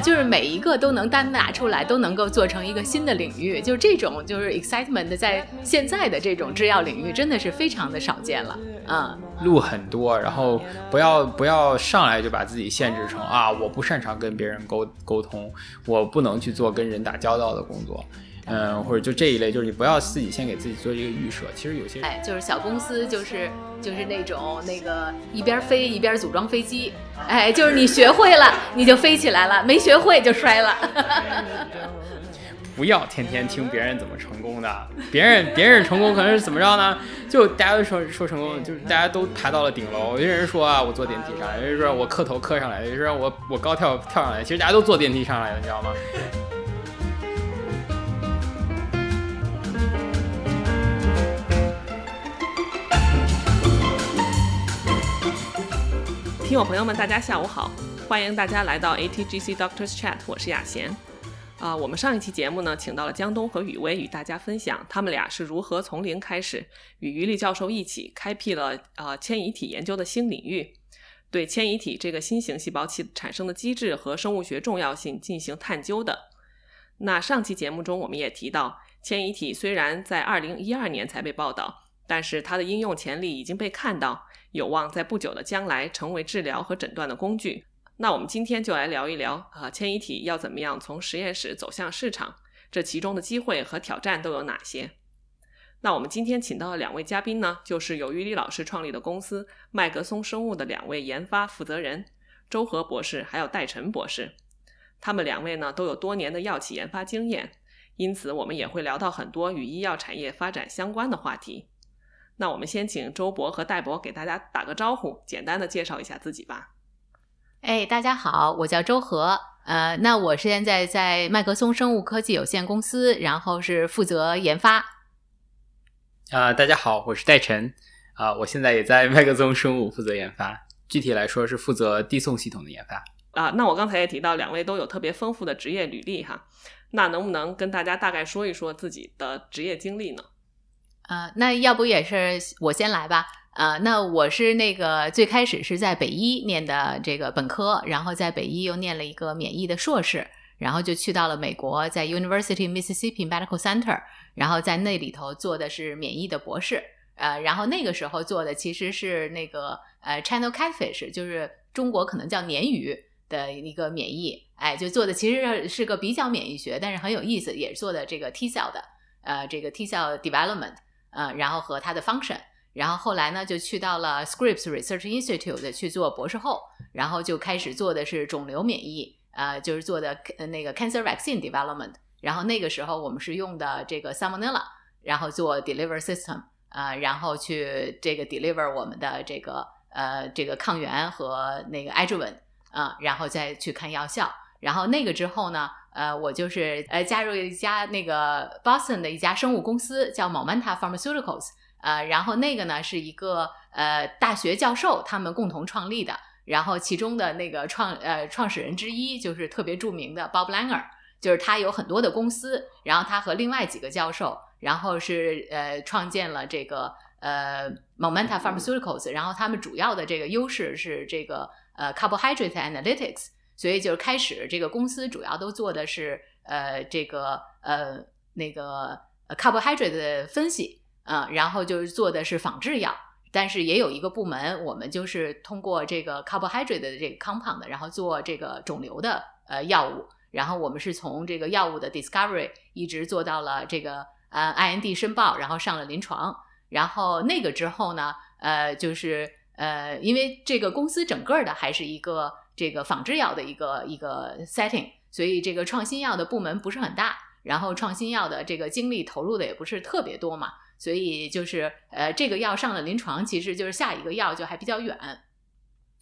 就是每一个都能单拿出来，都能够做成一个新的领域，就这种就是 excitement，在现在的这种制药领域真的是非常的少见了。嗯，路很多，然后不要不要上来就把自己限制成啊，我不擅长跟别人沟沟通，我不能去做跟人打交道的工作。嗯，或者就这一类，就是你不要自己先给自己做一个预设。其实有些哎，就是小公司，就是就是那种那个一边飞一边组装飞机，哎，就是你学会了你就飞起来了，没学会就摔了。不要天天听别人怎么成功的，别人别人成功可能是怎么着呢？就大家都说说成功，就是大家都爬到了顶楼。有些人说啊，我坐电梯上来；有人说我磕头磕上来；有人说我我高跳跳上来。其实大家都坐电梯上来的，你知道吗？听友朋友们，大家下午好，欢迎大家来到 ATGC Doctors Chat，我是雅贤。啊，我们上一期节目呢，请到了江东和雨薇与大家分享他们俩是如何从零开始，与于力教授一起开辟了呃迁移体研究的新领域，对迁移体这个新型细胞器产生的机制和生物学重要性进行探究的。那上期节目中我们也提到，迁移体虽然在二零一二年才被报道，但是它的应用潜力已经被看到。有望在不久的将来成为治疗和诊断的工具。那我们今天就来聊一聊啊，迁移体要怎么样从实验室走向市场？这其中的机会和挑战都有哪些？那我们今天请到的两位嘉宾呢，就是由于李老师创立的公司麦格松生物的两位研发负责人周和博士，还有戴晨博士。他们两位呢都有多年的药企研发经验，因此我们也会聊到很多与医药产业发展相关的话题。那我们先请周博和戴博给大家打个招呼，简单的介绍一下自己吧。哎，大家好，我叫周和，呃，那我现在在麦克松生物科技有限公司，然后是负责研发。啊，大家好，我是戴晨，啊，我现在也在麦克松生物负责研发，具体来说是负责递送系统的研发。啊，那我刚才也提到，两位都有特别丰富的职业履历哈，那能不能跟大家大概说一说自己的职业经历呢？呃，那要不也是我先来吧。呃，那我是那个最开始是在北医念的这个本科，然后在北医又念了一个免疫的硕士，然后就去到了美国，在 University Mississippi Medical Center，然后在那里头做的是免疫的博士。呃，然后那个时候做的其实是那个呃 Channel Catfish，就是中国可能叫鲶鱼的一个免疫。哎，就做的其实是个比较免疫学，但是很有意思，也是做的这个 T cell 的，呃，这个 T cell development。呃，然后和它的 function，然后后来呢，就去到了 Scripps Research Institute 去做博士后，然后就开始做的是肿瘤免疫，呃，就是做的那个 cancer vaccine development。然后那个时候我们是用的这个 Salmonella，然后做 deliver system，呃，然后去这个 deliver 我们的这个呃这个抗原和那个 adjuvant，啊，然后再去看药效。然后那个之后呢？呃，我就是呃加入一家那个 Boston 的一家生物公司，叫 Momenta Pharmaceuticals。呃，然后那个呢是一个呃大学教授他们共同创立的，然后其中的那个创呃创始人之一就是特别著名的 Bob Langer，就是他有很多的公司，然后他和另外几个教授，然后是呃创建了这个呃 Momenta Pharmaceuticals，然后他们主要的这个优势是这个呃 Carbohydrate Analytics。所以就是开始，这个公司主要都做的是呃这个呃那个 carbohydrate 的分析啊，然后就是做的是仿制药，但是也有一个部门，我们就是通过这个 carbohydrate 的这个 compound，然后做这个肿瘤的呃药物，然后我们是从这个药物的 discovery 一直做到了这个呃 IND 申报，然后上了临床，然后那个之后呢，呃就是呃因为这个公司整个的还是一个。这个仿制药的一个一个 setting，所以这个创新药的部门不是很大，然后创新药的这个精力投入的也不是特别多嘛，所以就是呃这个药上了临床，其实就是下一个药就还比较远。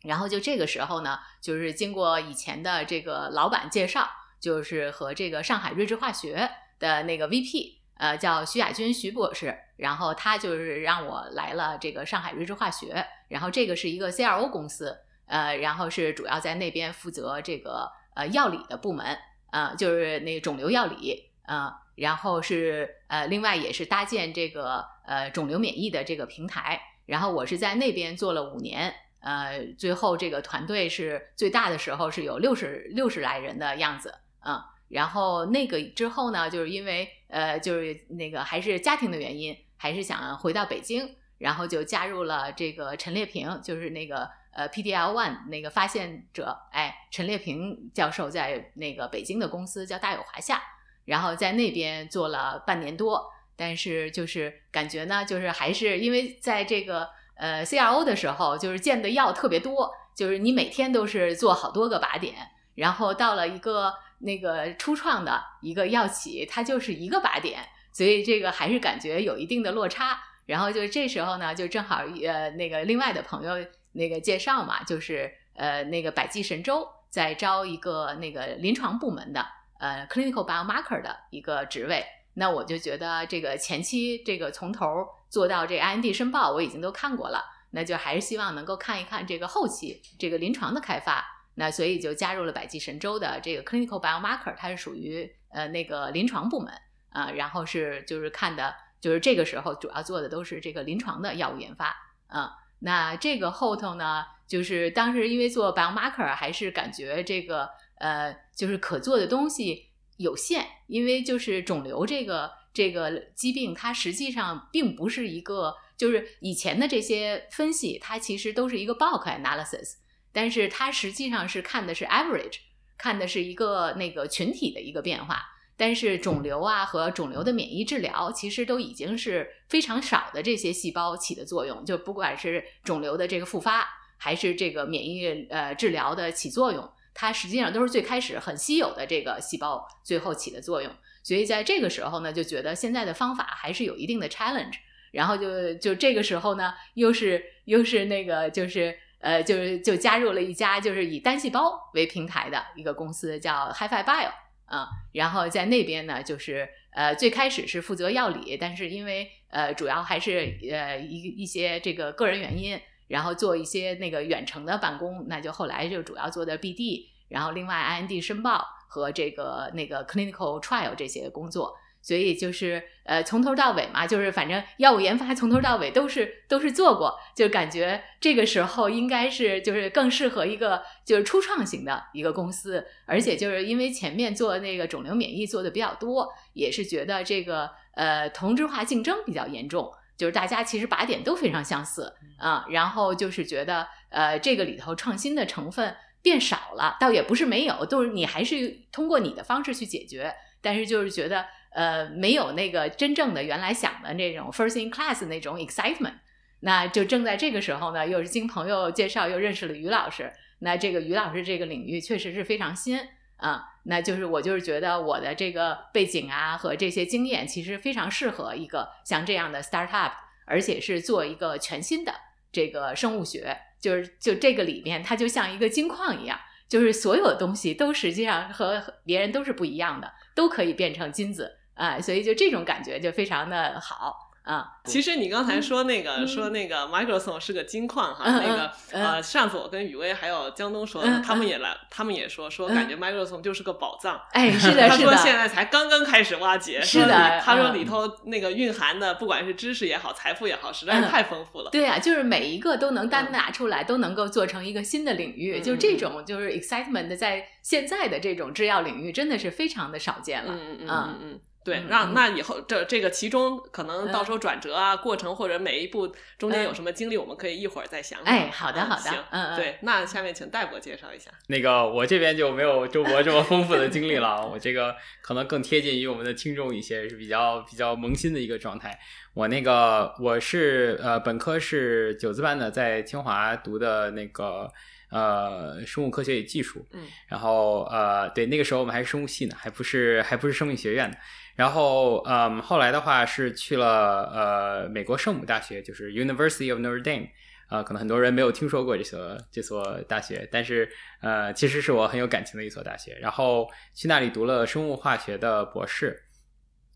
然后就这个时候呢，就是经过以前的这个老板介绍，就是和这个上海瑞智化学的那个 VP，呃叫徐亚军徐博士，然后他就是让我来了这个上海瑞智化学，然后这个是一个 CRO 公司。呃，然后是主要在那边负责这个呃药理的部门，呃，就是那个肿瘤药理，呃，然后是呃另外也是搭建这个呃肿瘤免疫的这个平台，然后我是在那边做了五年，呃，最后这个团队是最大的时候是有六十六十来人的样子，嗯，然后那个之后呢，就是因为呃，就是那个还是家庭的原因，还是想回到北京，然后就加入了这个陈列平，就是那个呃 PDL One 那个发现者，哎，陈列平教授在那个北京的公司叫大有华夏，然后在那边做了半年多，但是就是感觉呢，就是还是因为在这个。呃，CRO 的时候就是见的药特别多，就是你每天都是做好多个靶点，然后到了一个那个初创的一个药企，它就是一个靶点，所以这个还是感觉有一定的落差。然后就这时候呢，就正好呃那个另外的朋友那个介绍嘛，就是呃那个百济神州在招一个那个临床部门的呃 clinical biomarker 的一个职位，那我就觉得这个前期这个从头。做到这 IND 申报我已经都看过了，那就还是希望能够看一看这个后期这个临床的开发，那所以就加入了百济神州的这个 Clinical Biomarker，它是属于呃那个临床部门啊，然后是就是看的，就是这个时候主要做的都是这个临床的药物研发啊。那这个后头呢，就是当时因为做 Biomarker 还是感觉这个呃就是可做的东西有限，因为就是肿瘤这个。这个疾病它实际上并不是一个，就是以前的这些分析，它其实都是一个 bulk analysis，但是它实际上是看的是 average，看的是一个那个群体的一个变化。但是肿瘤啊和肿瘤的免疫治疗，其实都已经是非常少的这些细胞起的作用，就不管是肿瘤的这个复发，还是这个免疫呃治疗的起作用，它实际上都是最开始很稀有的这个细胞最后起的作用。所以在这个时候呢，就觉得现在的方法还是有一定的 challenge，然后就就这个时候呢，又是又是那个就是呃就是就加入了一家就是以单细胞为平台的一个公司，叫 HiFi Bio 啊，然后在那边呢，就是呃最开始是负责药理，但是因为呃主要还是呃一一些这个个人原因，然后做一些那个远程的办公，那就后来就主要做的 BD，然后另外 IND 申报。和这个那个 clinical trial 这些工作，所以就是呃从头到尾嘛，就是反正药物研发从头到尾都是都是做过，就感觉这个时候应该是就是更适合一个就是初创型的一个公司，而且就是因为前面做那个肿瘤免疫做的比较多，也是觉得这个呃同质化竞争比较严重，就是大家其实靶点都非常相似啊，然后就是觉得呃这个里头创新的成分。变少了，倒也不是没有，都是你还是通过你的方式去解决，但是就是觉得呃没有那个真正的原来想的那种 first in class 那种 excitement。那就正在这个时候呢，又是经朋友介绍又认识了于老师。那这个于老师这个领域确实是非常新啊，那就是我就是觉得我的这个背景啊和这些经验其实非常适合一个像这样的 startup，而且是做一个全新的这个生物学。就是就这个里面，它就像一个金矿一样，就是所有的东西都实际上和别人都是不一样的，都可以变成金子啊，所以就这种感觉就非常的好。啊，其实你刚才说那个说那个 Microsoft 是个金矿哈，那个呃，上次我跟雨薇还有江东说，他们也来，他们也说说感觉 Microsoft 就是个宝藏。哎，是的，是的。他说现在才刚刚开始挖掘。是的。他说里头那个蕴含的，不管是知识也好，财富也好，实在是太丰富了。对啊，就是每一个都能单拿出来，都能够做成一个新的领域。就这种就是 excitement，在现在的这种制药领域，真的是非常的少见了。嗯嗯嗯嗯。对，让那以后这这个其中可能到时候转折啊，过程或者每一步中间有什么经历，我们可以一会儿再想。哎，好的好的，行，嗯，对，那下面请戴博介绍一下。那个我这边就没有周博这么丰富的经历了，我这个可能更贴近于我们的听众一些，是比较比较萌新的一个状态。我那个我是呃本科是九字班的，在清华读的那个呃生物科学与技术，嗯，然后呃对那个时候我们还是生物系呢，还不是还不是生命学院的。然后，嗯，后来的话是去了呃美国圣母大学，就是 University of Notre Dame，啊，可能很多人没有听说过这所这所大学，但是呃，其实是我很有感情的一所大学。然后去那里读了生物化学的博士，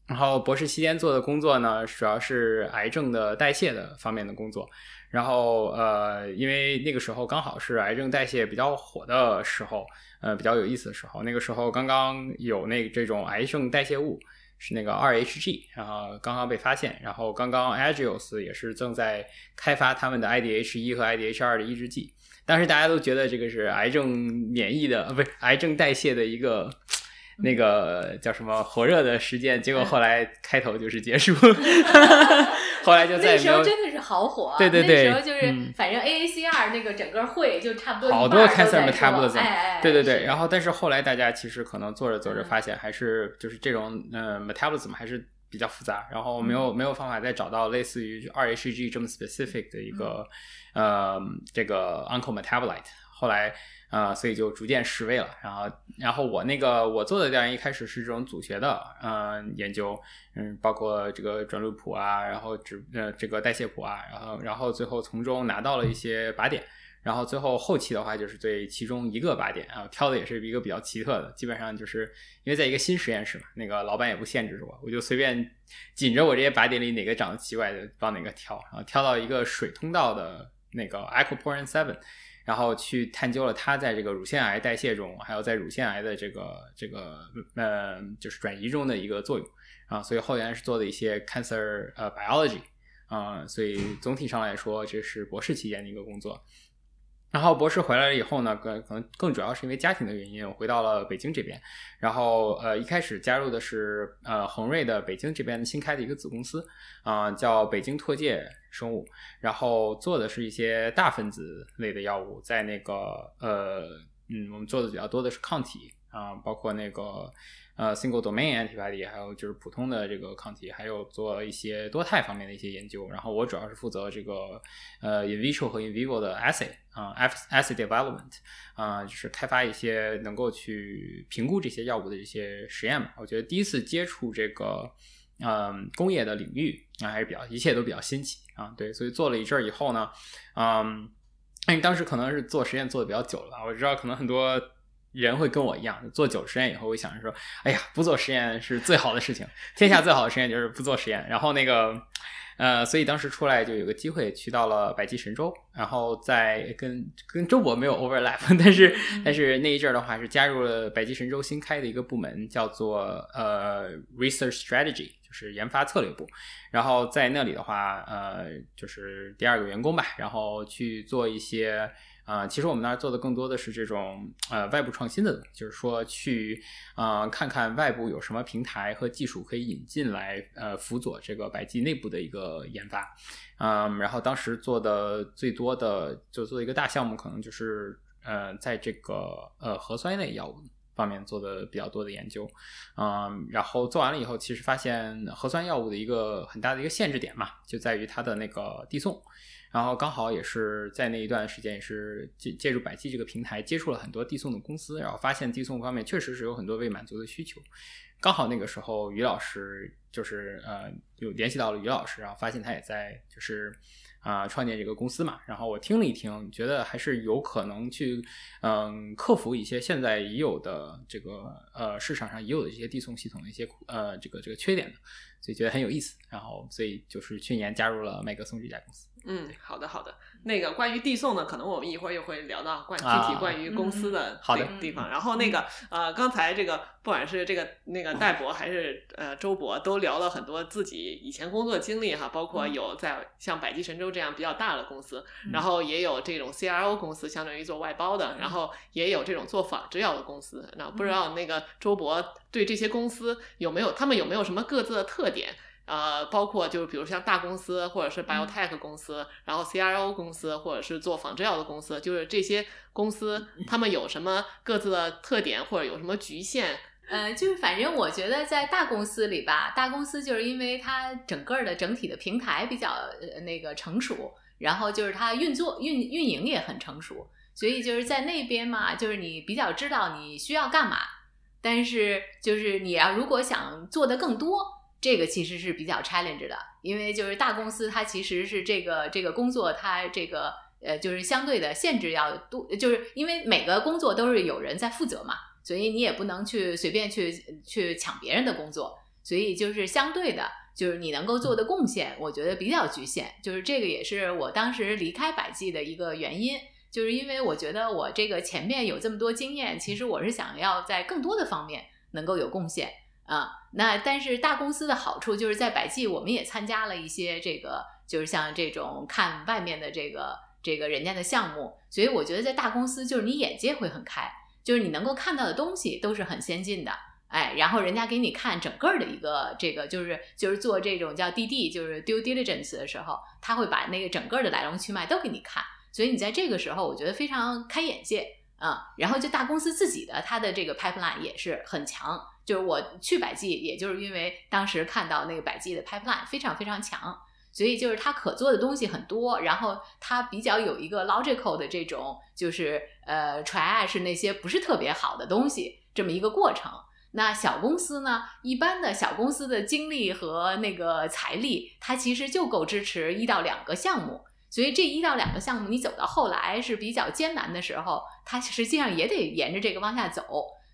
然后博士期间做的工作呢，主要是癌症的代谢的方面的工作。然后呃，因为那个时候刚好是癌症代谢比较火的时候，呃，比较有意思的时候，那个时候刚刚有那这种癌症代谢物。是那个二 HG，然后刚刚被发现，然后刚刚 Agios 也是正在开发他们的 IDH 一和 IDH 二的抑制剂。当时大家都觉得这个是癌症免疫的，呃，不是癌症代谢的一个那个叫什么火热的实践，结果后来开头就是结束，后来就再那时候真的是好火，对对对那时候就是、嗯。反正 AACR 那个整个会就差不多好多 cancer metabolism，哎哎哎对对对，然后但是后来大家其实可能做着做着嗯。发现，还是就是这种呃 metabolism 还是比较复杂，然后没有、嗯。没有方法再找到类似于二 HG 这么 specific 的一个、嗯呃这个 uncle metabolite，后来呃所以就逐渐失位了，然后然后我那个我做的调研一开始是这种组学的呃研究，嗯，包括这个转录谱啊，然后指呃这个代谢谱啊，然后然后最后从中拿到了一些靶点。然后最后后期的话，就是对其中一个靶点啊，挑的也是一个比较奇特的，基本上就是因为在一个新实验室嘛，那个老板也不限制我，我就随便紧着我这些靶点里哪个长得奇怪的往哪个挑，然后挑到一个水通道的那个 aquaporin seven，然后去探究了它在这个乳腺癌代谢中，还有在乳腺癌的这个这个呃就是转移中的一个作用啊，所以后来是做的一些 cancer 呃 biology 啊、所以总体上来说，这是博士期间的一个工作。然后博士回来了以后呢，更可能更主要是因为家庭的原因，我回到了北京这边。然后呃，一开始加入的是呃恒瑞的北京这边新开的一个子公司啊、叫北京拓界生物，然后做的是一些大分子类的药物，在那个呃嗯，我们做的比较多的是抗体啊、包括那个。呃，single domain antibody，还有就是普通的这个抗体，还有做一些多肽方面的一些研究。然后我主要是负责这个呃 in vitro 和 in vivo 的 assay 啊、assay development 啊、就是开发一些能够去评估这些药物的一些实验嘛。我觉得第一次接触这个嗯工业的领域啊，还是比较一切都比较新奇啊。对，所以做了一阵儿以后呢，嗯，因为当时可能是做实验做的比较久了，我知道可能很多。人会跟我一样，做久了实验以后，会想着说：“哎呀，不做实验是最好的事情，天下最好的实验就是不做实验。”然后那个，呃，所以当时出来就有个机会去到了百济神州，然后在跟跟周博没有 overlap，但是但是那一阵儿的话是加入了百济神州新开的一个部门，叫做呃 research strategy，就是研发策略部。然后在那里的话，呃，就是第二个员工吧，然后去做一些。啊、其实我们那儿做的更多的是这种呃外部创新的，就是说去啊、看看外部有什么平台和技术可以引进来，呃辅佐这个百济内部的一个研发。嗯，然后当时做的最多的就做一个大项目，可能就是呃在这个呃核酸类药物方面做的比较多的研究。嗯，然后做完了以后，其实发现核酸药物的一个很大的一个限制点嘛，就在于它的那个递送。然后刚好也是在那一段时间，也是借借助百济这个平台，接触了很多递送的公司，然后发现递送方面确实是有很多未满足的需求。刚好那个时候，于老师就是呃有联系到了于老师，然后发现他也在就是啊、创建这个公司嘛。然后我听了一听，觉得还是有可能去嗯克服一些现在已有的这个呃市场上已有的这些递送系统的一些呃这个这个缺点的，所以觉得很有意思。然后所以就是去年加入了麦格松这家公司。嗯，好的好的。那个关于递送呢，可能我们一会儿又会聊到关具啊体关于公司的好的地地方。然后那个呃，刚才这个不管是这个那个戴博还是呃周博，都聊了很多自己以前工作经历哈，包括有在像百济神州这样比较大的公司，然后也有这种 CRO 公司，相当于做外包的，然后也有这种做仿制药的公司。那不知道那个周博对这些公司有没有他们有没有什么各自的特点？呃，包括就是比如像大公司或者是 biotech 公司，然后 CRO 公司或者是做仿制药的公司，就是这些公司他们有什么各自的特点或者有什么局限？呃，就是反正我觉得在大公司里吧，大公司就是因为它整个的整体的平台比较呃那个成熟，然后就是它运作运运营也很成熟，所以就是在那边嘛，就是你比较知道你需要干嘛，但是就是你要如果想做的更多，这个其实是比较 challenge 的，因为就是大公司它其实是这个这个工作它这个呃就是相对的限制要多，就是因为每个工作都是有人在负责嘛。所以你也不能去随便去去抢别人的工作，所以就是相对的，就是你能够做的贡献，我觉得比较局限。就是这个也是我当时离开百济的一个原因，就是因为我觉得我这个前面有这么多经验，其实我是想要在更多的方面能够有贡献。啊。那但是大公司的好处就是在百济，我们也参加了一些这个，就是像这种看外面的这个这个人家的项目，所以我觉得在大公司就是你眼界会很开，就是你能够看到的东西都是很先进的。哎，然后人家给你看整个的一个这个，就是就是做这种叫 DD，就是 due diligence 的时候，他会把那个整个的来龙去脉都给你看，所以你在这个时候，我觉得非常开眼界啊。然后就大公司自己的它的这个 pipeline 也是很强，就是我去百济，也就是因为当时看到那个百济的 pipeline 非常非常强，所以就是它可做的东西很多，然后它比较有一个 logical 的这种，就是呃 triage 那些不是特别好的东西这么一个过程。那小公司呢？一般的小公司的精力和那个财力，它其实就够支持一到两个项目。所以这一到两个项目，你走到后来是比较艰难的时候，它实际上也得沿着这个往下走。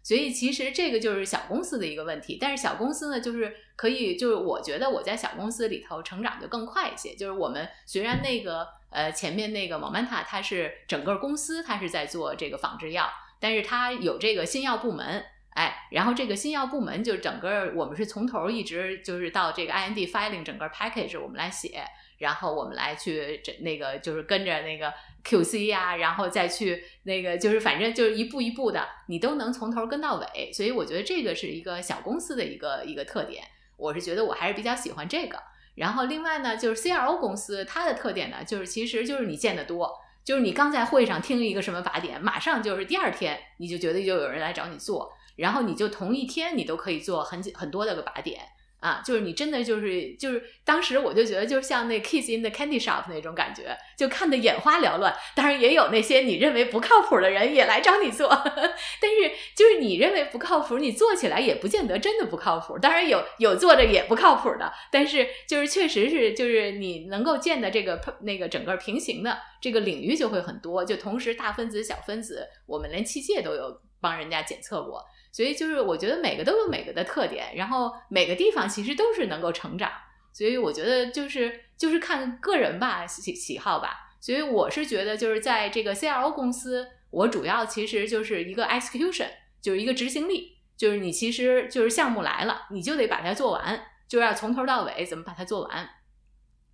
所以其实这个就是小公司的一个问题。但是小公司呢，就是可以，就是我觉得我在小公司里头成长就更快一些。就是我们虽然那个呃前面那个 Momenta 它是整个公司它是在做这个仿制药，但是它有这个新药部门。哎，然后这个新药部门就整个我们是从头一直就是到这个 IND filing 整个 package 我们来写，然后我们来去这那个就是跟着那个 QC 呀，然后再去那个就是反正就是一步一步的，你都能从头跟到尾。所以我觉得这个是一个小公司的一个一个特点，我是觉得我还是比较喜欢这个。然后另外呢，就是 CRO 公司它的特点呢，就是其实就是你见得多，就是你刚在会上听一个什么靶点，马上就是第二天你就觉得就有人来找你做。然后你就同一天，你都可以做很很多的个靶点啊，就是你真的就是就是当时我就觉得，就像那 Kiss in the Candy Shop 那种感觉，就看得眼花缭乱。当然也有那些你认为不靠谱的人也来找你做，但是就是你认为不靠谱，你做起来也不见得真的不靠谱。当然有有做着也不靠谱的，但是就是确实是就是你能够见的这个那个整个平行的这个领域就会很多，就同时大分子、小分子，我们连器械都有帮人家检测过。所以就是我觉得每个都有每个的特点，然后每个地方其实都是能够成长，所以我觉得就是就是看个人吧喜喜好吧。所以我是觉得就是在这个 CRO 公司，我主要其实就是一个 execution，就是一个执行力，就是你其实就是项目来了，你就得把它做完，就要从头到尾怎么把它做完。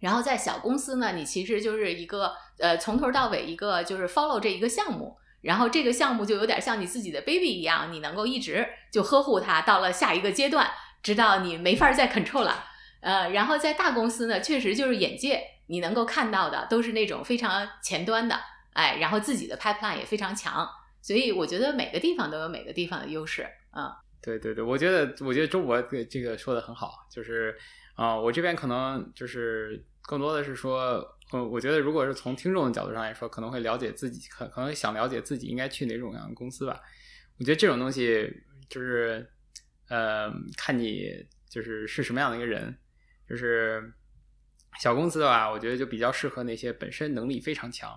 然后在小公司呢，你其实就是一个呃从头到尾一个就是 follow 这一个项目。然后这个项目就有点像你自己的 baby 一样，你能够一直就呵护它，到了下一个阶段，直到你没法再 control 了。呃，然后在大公司呢，确实就是眼界，你能够看到的都是那种非常前端的，哎，然后自己的 pipeline 也非常强，所以我觉得每个地方都有每个地方的优势。嗯，对对对，我觉得我觉得周博这个说的很好，就是啊，我这边可能就是更多的是说。嗯，我觉得如果是从听众的角度上来说，可能会了解自己，可可能想了解自己应该去哪种样的公司吧。我觉得这种东西就是，呃，看你就是是什么样的一个人。就是小公司的话，我觉得就比较适合那些本身能力非常强，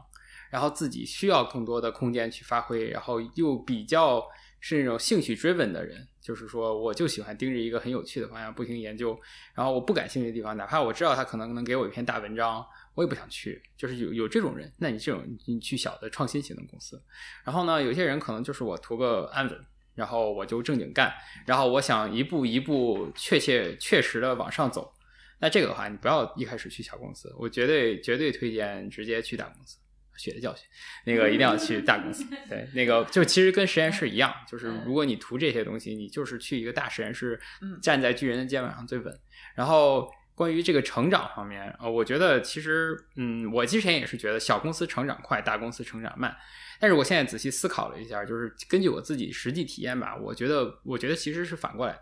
然后自己需要更多的空间去发挥，然后又比较是那种兴趣 driven 的人。就是说，我就喜欢盯着一个很有趣的方向不停研究，然后我不感兴趣的地方，哪怕我知道他可能能给我一篇大文章。我也不想去，就是有有这种人，那你这种你去小的创新型的公司，然后呢，有些人可能就是我图个安稳，然后我就正经干，然后我想一步一步确切确实的往上走，那这个的话，你不要一开始去小公司，我绝对绝对推荐直接去大公司，血的教训，那个一定要去大公司，对，那个就其实跟实验室一样，就是如果你图这些东西，你就是去一个大实验室，站在巨人的肩膀上最稳，然后。关于这个成长方面，呃，我觉得其实，嗯，我之前也是觉得小公司成长快，大公司成长慢。但是我现在仔细思考了一下，就是根据我自己实际体验吧，我觉得，我觉得其实是反过来。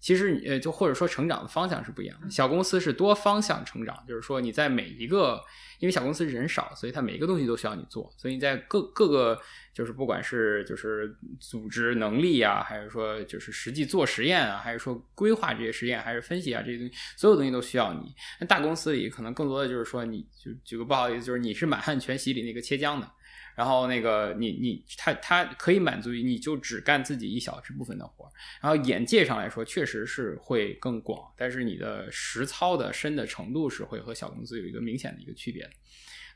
其实，呃，就或者说成长的方向是不一样的。小公司是多方向成长，就是说你在每一个，因为小公司人少，所以它每一个东西都需要你做，所以你在各各个，就是不管是就是组织能力啊，还是说就是实际做实验啊，还是说规划这些实验，还是分析啊这些东西，所有东西都需要你。那大公司里可能更多的就是说，你就举个不好意思，就是你是满汉全席里那个切姜的。然后那个你你他他可以满足于你就只干自己一小部分的活儿然后眼界上来说确实是会更广，但是你的实操的深的程度是会和小公司有一个明显的一个区别。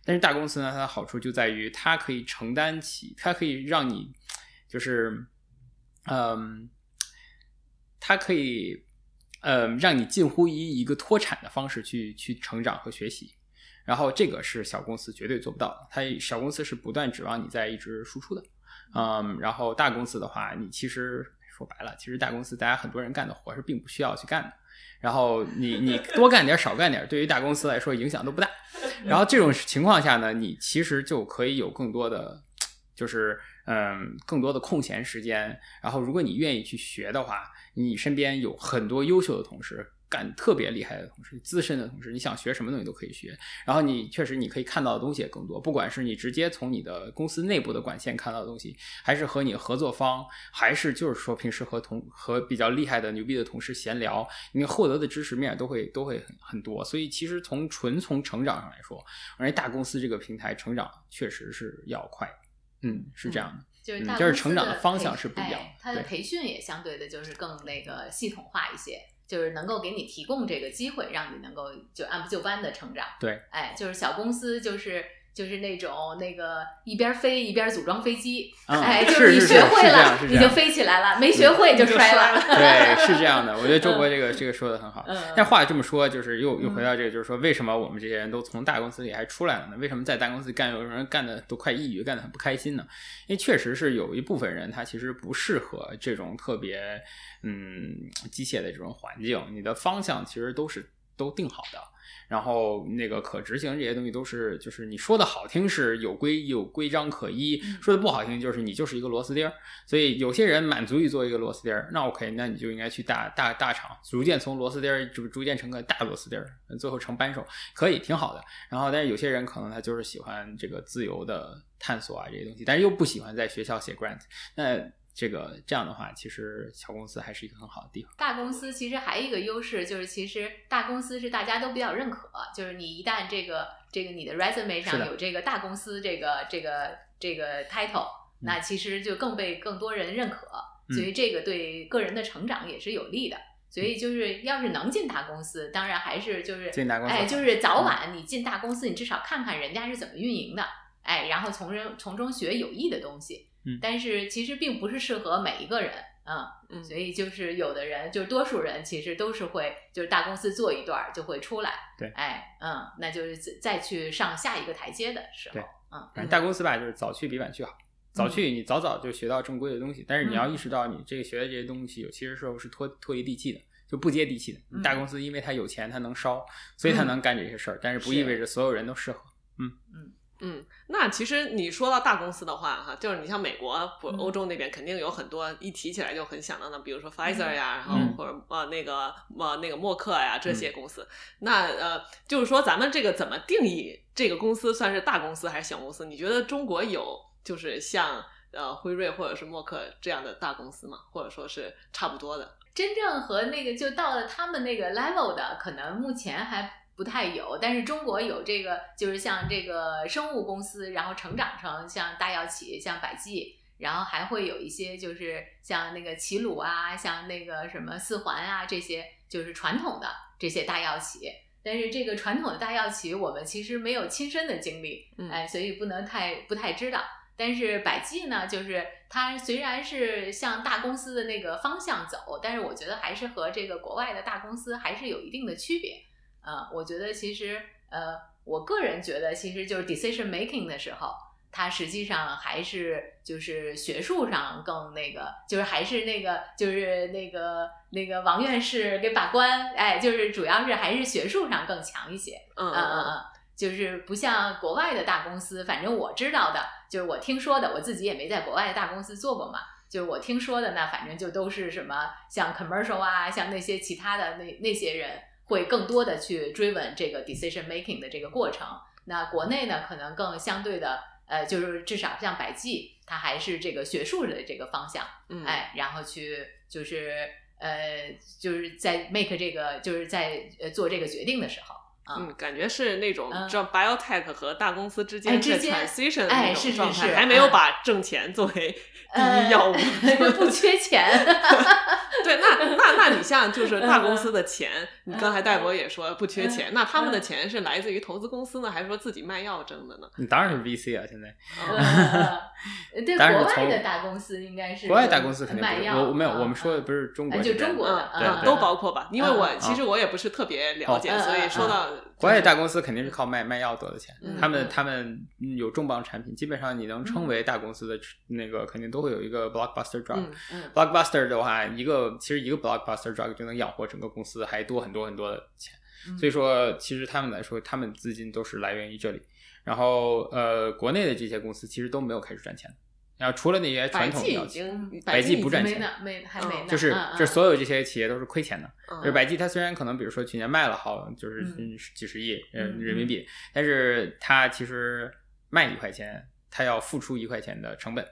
但是大公司呢，它的好处就在于它可以承担起，它可以让你就是嗯，它可以呃让你近乎于一个脱产的方式去去成长和学习。然后这个是小公司绝对做不到的，它小公司是不断指望你在一直输出的，嗯，然后大公司的话，你其实说白了，其实大公司大家很多人干的活是并不需要去干的，然后你你多干点少干点，对于大公司来说影响都不大。然后这种情况下呢，你其实就可以有更多的，就是嗯更多的空闲时间。然后如果你愿意去学的话，你身边有很多优秀的同事。干特别厉害的同事，资深的同事，你想学什么东西都可以学。然后你确实你可以看到的东西也更多，不管是你直接从你的公司内部的管线看到的东西，还是和你合作方，还是就是说平时和同和比较厉害的牛逼的同事闲聊，你获得的知识面都会都会很很多。所以其实从纯从成长上来说，而且大公司这个平台成长确实是要快。嗯，是这样的，就是就是成长的方向是不一样的，它的培训也相对的就是更那个系统化一些。就是能够给你提供这个机会，让你能够就按部就班的成长。对，哎，就是小公司，就是就是那种那个一边飞一边组装飞机，哎，就是你学会了，你就飞起来了；没学会就摔了。对，是这样的。我觉得周博这个这个说的很好。但话这么说，就是又又回到这个，就是说，为什么我们这些人都从大公司里还出来了呢？为什么在大公司干，有人干的都快抑郁，干的很不开心呢？因为确实是有一部分人，他其实不适合这种特别。嗯，机械的这种环境，你的方向其实都是都定好的，然后那个可执行这些东西都是，就是你说的好听是有规有规章可依，说的不好听就是你就是一个螺丝钉儿。所以有些人满足于做一个螺丝钉儿，那 OK，那你就应该去大大大厂，逐渐从螺丝钉儿逐逐渐成个大螺丝钉儿，最后成扳手，可以挺好的。然后，但是有些人可能他就是喜欢这个自由的探索啊这些东西，但是又不喜欢在学校写 grant，那。这个这样的话，其实小公司还是一个很好的地方。大公司其实还有一个优势，就是其实大公司是大家都比较认可，就是你一旦这个这个你的 resume 上有这个大公司这个这个这个 title，那其实就更被更多人认可，所以这个对个人的成长也是有利的。所以就是要是能进大公司，当然还是就是进大公司，哎，就是早晚你进大公司，你至少看看人家是怎么运营的，哎，然后从人从中学有益的东西。嗯，但是其实并不是适合每一个人，嗯嗯，所以就是有的人，就是多数人其实都是会，就是大公司做一段就会出来，对，哎，嗯，那就是再去上下一个台阶的时候，嗯，反正大公司吧，就是早去比晚去好，早去你早早就学到正规的东西，但是你要意识到你这个学的这些东西有其实时候是脱脱离地气的，就不接地气的。大公司因为他有钱，他能烧，所以他能干这些事儿，但是不意味着所有人都适合，嗯。嗯。嗯，那其实你说到大公司的话，哈，就是你像美国不欧洲那边，肯定有很多一提起来就很响当的，比如说 Pfizer 呀，然后或者呃那个呃那个默克呀这些公司。那呃，就是说咱们这个怎么定义这个公司算是大公司还是小公司？你觉得中国有就是像呃辉瑞或者是默克这样的大公司吗？或者说是差不多的？真正和那个就到了他们那个 level 的，可能目前还。不太有，但是中国有这个，就是像这个生物公司，然后成长成像大药企，像百济，然后还会有一些就是像那个齐鲁啊，像那个什么四环啊，这些就是传统的这些大药企。但是这个传统的大药企，我们其实没有亲身的经历，哎，所以不能太不太知道。但是百济呢，就是它虽然是向大公司的那个方向走，但是我觉得还是和这个国外的大公司还是有一定的区别。呃，我觉得其实，呃，我个人觉得，其实就是 decision making 的时候，它实际上还是就是学术上更那个，就是还是那个，就是那个那个王院士给把关，哎，就是主要是还是学术上更强一些。嗯嗯嗯，就是不像国外的大公司，反正我知道的，就是我听说的，我自己也没在国外的大公司做过嘛，就是我听说的，那反正就都是什么像 commercial 啊，像那些其他的那那些人。会更多的去追问这个 decision making 的这个过程。那国内呢，可能更相对的，呃，就是至少像百济，它还是这个学术的这个方向，嗯，哎，然后去就是呃，就是在 make 这个，就是在呃做这个决定的时候，嗯，感觉是那种叫 biotech 和大公司之间的 transition 的那种状态，还没有把挣钱作为第一要务，不缺钱。对，那那那你像就是大公司的钱。你刚才戴博也说不缺钱，那他们的钱是来自于投资公司呢，还是说自己卖药挣的呢？你当然是 VC 啊，现在。呃对，国外的大公司应该是国外大公司肯定不是，卖药，我我没有，啊我们说的不是中国就中国的都包括吧，因为我嗯其实我也不是特别了解，嗯所以说到国外大公司肯定是靠卖卖药得的钱，嗯。他们嗯。他们嗯有重磅产品，基本上你能称为大公司的那个，肯定都会有一个 blockbuster drug。嗯嗯。blockbuster 的话，一个其实一个 blockbuster drug 就能养活整个公司还多很多很多的钱，嗯。所以说其实他们来说，他们资金都是来源于这里。然后呃，国内的这些公司其实都没有开始赚钱，然后除了那些传统的药企，经百济不赚钱呢，没还没呢，就是嗯就是所有这些企业都是亏钱的。嗯。就是百济，它虽然可能比如说去年卖了好就是几十亿人民币，但是它其实卖一块钱，它要付出一块钱的成本。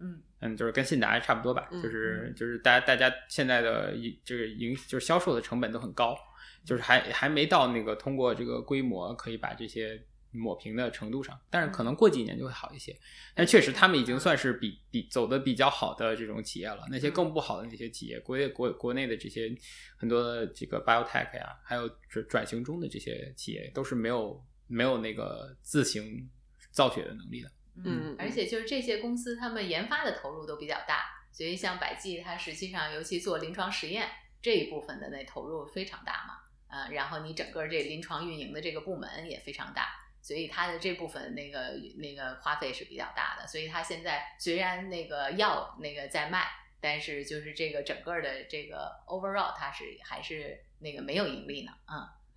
嗯。嗯，就是跟信达差不多吧，嗯就是就是大家大家现在的一这个营就是销售的成本都很高，就是还还没到那个通过这个规模可以把这些抹平的程度上，但是可能过几年就会好一些。但确实他们已经算是比比走的比较好的这种企业了，那些更不好的那些企业，国内国国内的这些很多的这个 biotech 呀，还有转转型中的这些企业，都是没有没有那个自行造血的能力的。嗯而且就是这些公司，他们研发的投入都比较大，所以像百济，它实际上尤其做临床实验这一部分的那投入非常大嘛，呃，然后你整个这临床运营的这个部门也非常大，所以它的这部分那个那个花费是比较大的，所以它现在虽然那个药那个在卖，但是就是这个整个的这个 overall 它是还是那个没有盈利呢，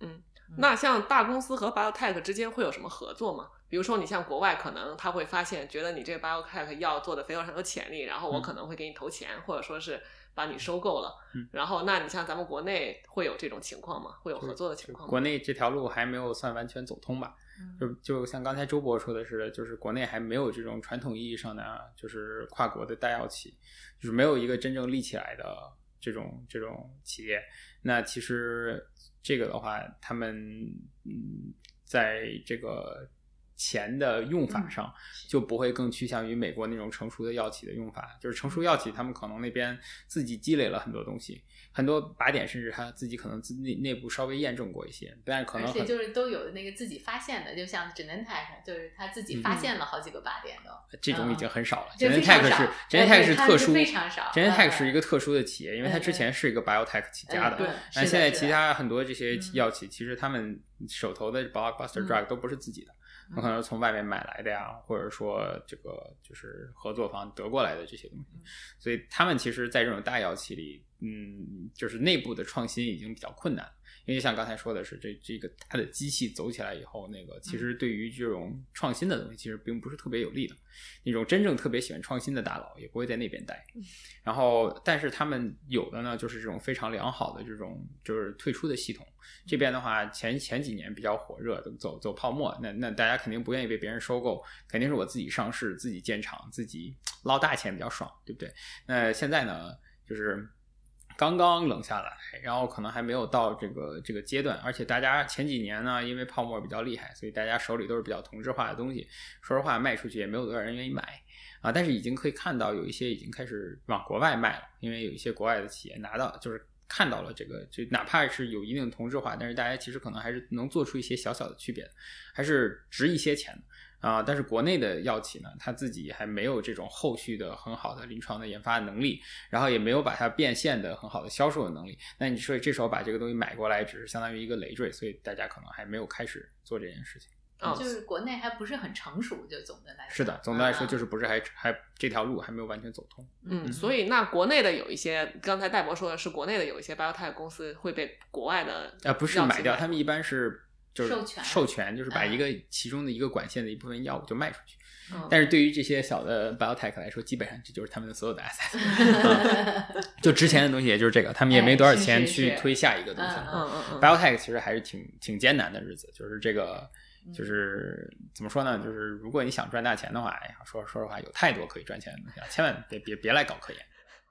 嗯。那像大公司和 biotech 之间会有什么合作吗？比如说，你像国外，可能他会发现，觉得你这个 biotech 药做的非常有潜力，然后我嗯。可能会给你投钱，或者说是把你收购了。嗯然后，那你像咱们国内会有这种情况吗？会有合作的情况吗？国内这条路还没有算完全走通吧？嗯就就像刚才周博说的似的，就是国内还没有这种传统意义上的就是跨国的大药企，就是没有一个真正立起来的这种这种企业。那其实这个的话，他们嗯，在这个钱的用法上就不会更趋向于美国那种成熟的药企的用法，就是成熟药企他们可能那边自己积累了很多东西，很多靶点甚至他自己可能自内内部稍微验证过一些，但可能而且就是都有那个自己发现的，就像 Genentech，就是他自己发现了好几个靶点的。这种已经很少了。这非常 Genentech 是哎 Genentech 是特殊非常少，Genentech 嗯是一个特殊的企业，因为它之前是一个 biotech 起家的。但现在其他很多这些嗯药企，其实他们手头的 blockbuster 嗯 drug 都不是自己的，有可能从外面买来的呀，或者说这个就是合作方得过来的这些东西。嗯所以他们其实，在这种大药企里，嗯，就是内部的创新已经比较困难。因为像刚才说的是，这这个大的机器走起来以后，那个其实对于这种创新的东西，其实并不是特别有利的。那种真正特别喜欢创新的大佬，也不会在那边待。然后，但是他们有的呢，就是这种非常良好的这种就是退出的系统。这边的话，前前几年比较火热的走走泡沫，那那大家肯定不愿意被别人收购，肯定是我自己上市、自己建厂、自己捞大钱比较爽，对不对？那现在呢，就是刚刚冷下来，然后可能还没有到这个这个阶段，而且大家前几年呢，因为泡沫比较厉害，所以大家手里都是比较同质化的东西，说实话卖出去也没有多少人愿意买啊。但是已经可以看到有一些已经开始往国外卖了，因为有一些国外的企业拿到就是。看到了这个，就哪怕是有一定同质化，但是大家其实可能还是能做出一些小小的区别，还是值一些钱的啊。但是国内的药企呢，它自己还没有这种后续的很好的临床的研发能力，然后也没有把它变现的很好的销售的能力。那你说这时候把这个东西买过来，只是相当于一个累赘，所以大家可能还没有开始做这件事情。哦就是国内还不是很成熟，就总的来说。是的，总的来说嗯就是不是还还这条路还没有完全走通。嗯，所以那国内的有一些，刚才戴博说的是国内的有一些 biotech 公司会被国外的啊，不是买掉，他们一般是就是授权授权，就是把嗯一个其中的一个管线的一部分药物就卖出去。嗯但是对于这些小的 biotech 来说，基本上这就是他们的所有的 asset，嗯 就值钱的东西也就是这个，他们也没多少钱去推下一个东西了。嗯嗯嗯 biotech 其实还是挺挺艰难的日子，就是这个，嗯就是怎么说呢？就是如果你想赚大钱的话，哎呀，说说实话，有太多可以赚钱的东西了，千万别别别来搞科研。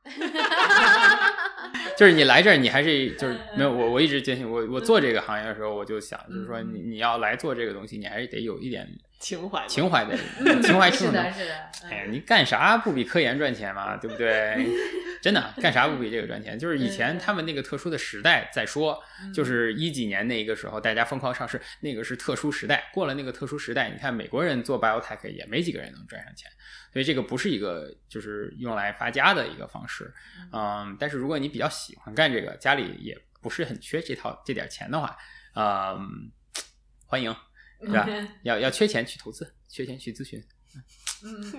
就是你来这儿，你还是就是 没有我，我一直坚信，我我做这个行业的时候，我就想，就是说你你要来做这个东西，你还是得有一点情怀情怀的 情怀是冲动的，。是的。哎呀，嗯你干啥不比科研赚钱嘛？对不对？真的干啥不比这个赚钱？就是以前他们那个特殊的时代再说，就是一几年那个时候大家疯狂上市，那个是特殊时代。过了那个特殊时代，你看美国人做 biotech 也没几个人能赚上钱，所以这个不是一个就是用来发家的一个方式。嗯，但是如果你比较喜欢干这个，家里也不是很缺这套这点钱的话，嗯，欢迎，对吧？要要缺钱去投资，缺钱去咨询。嗯，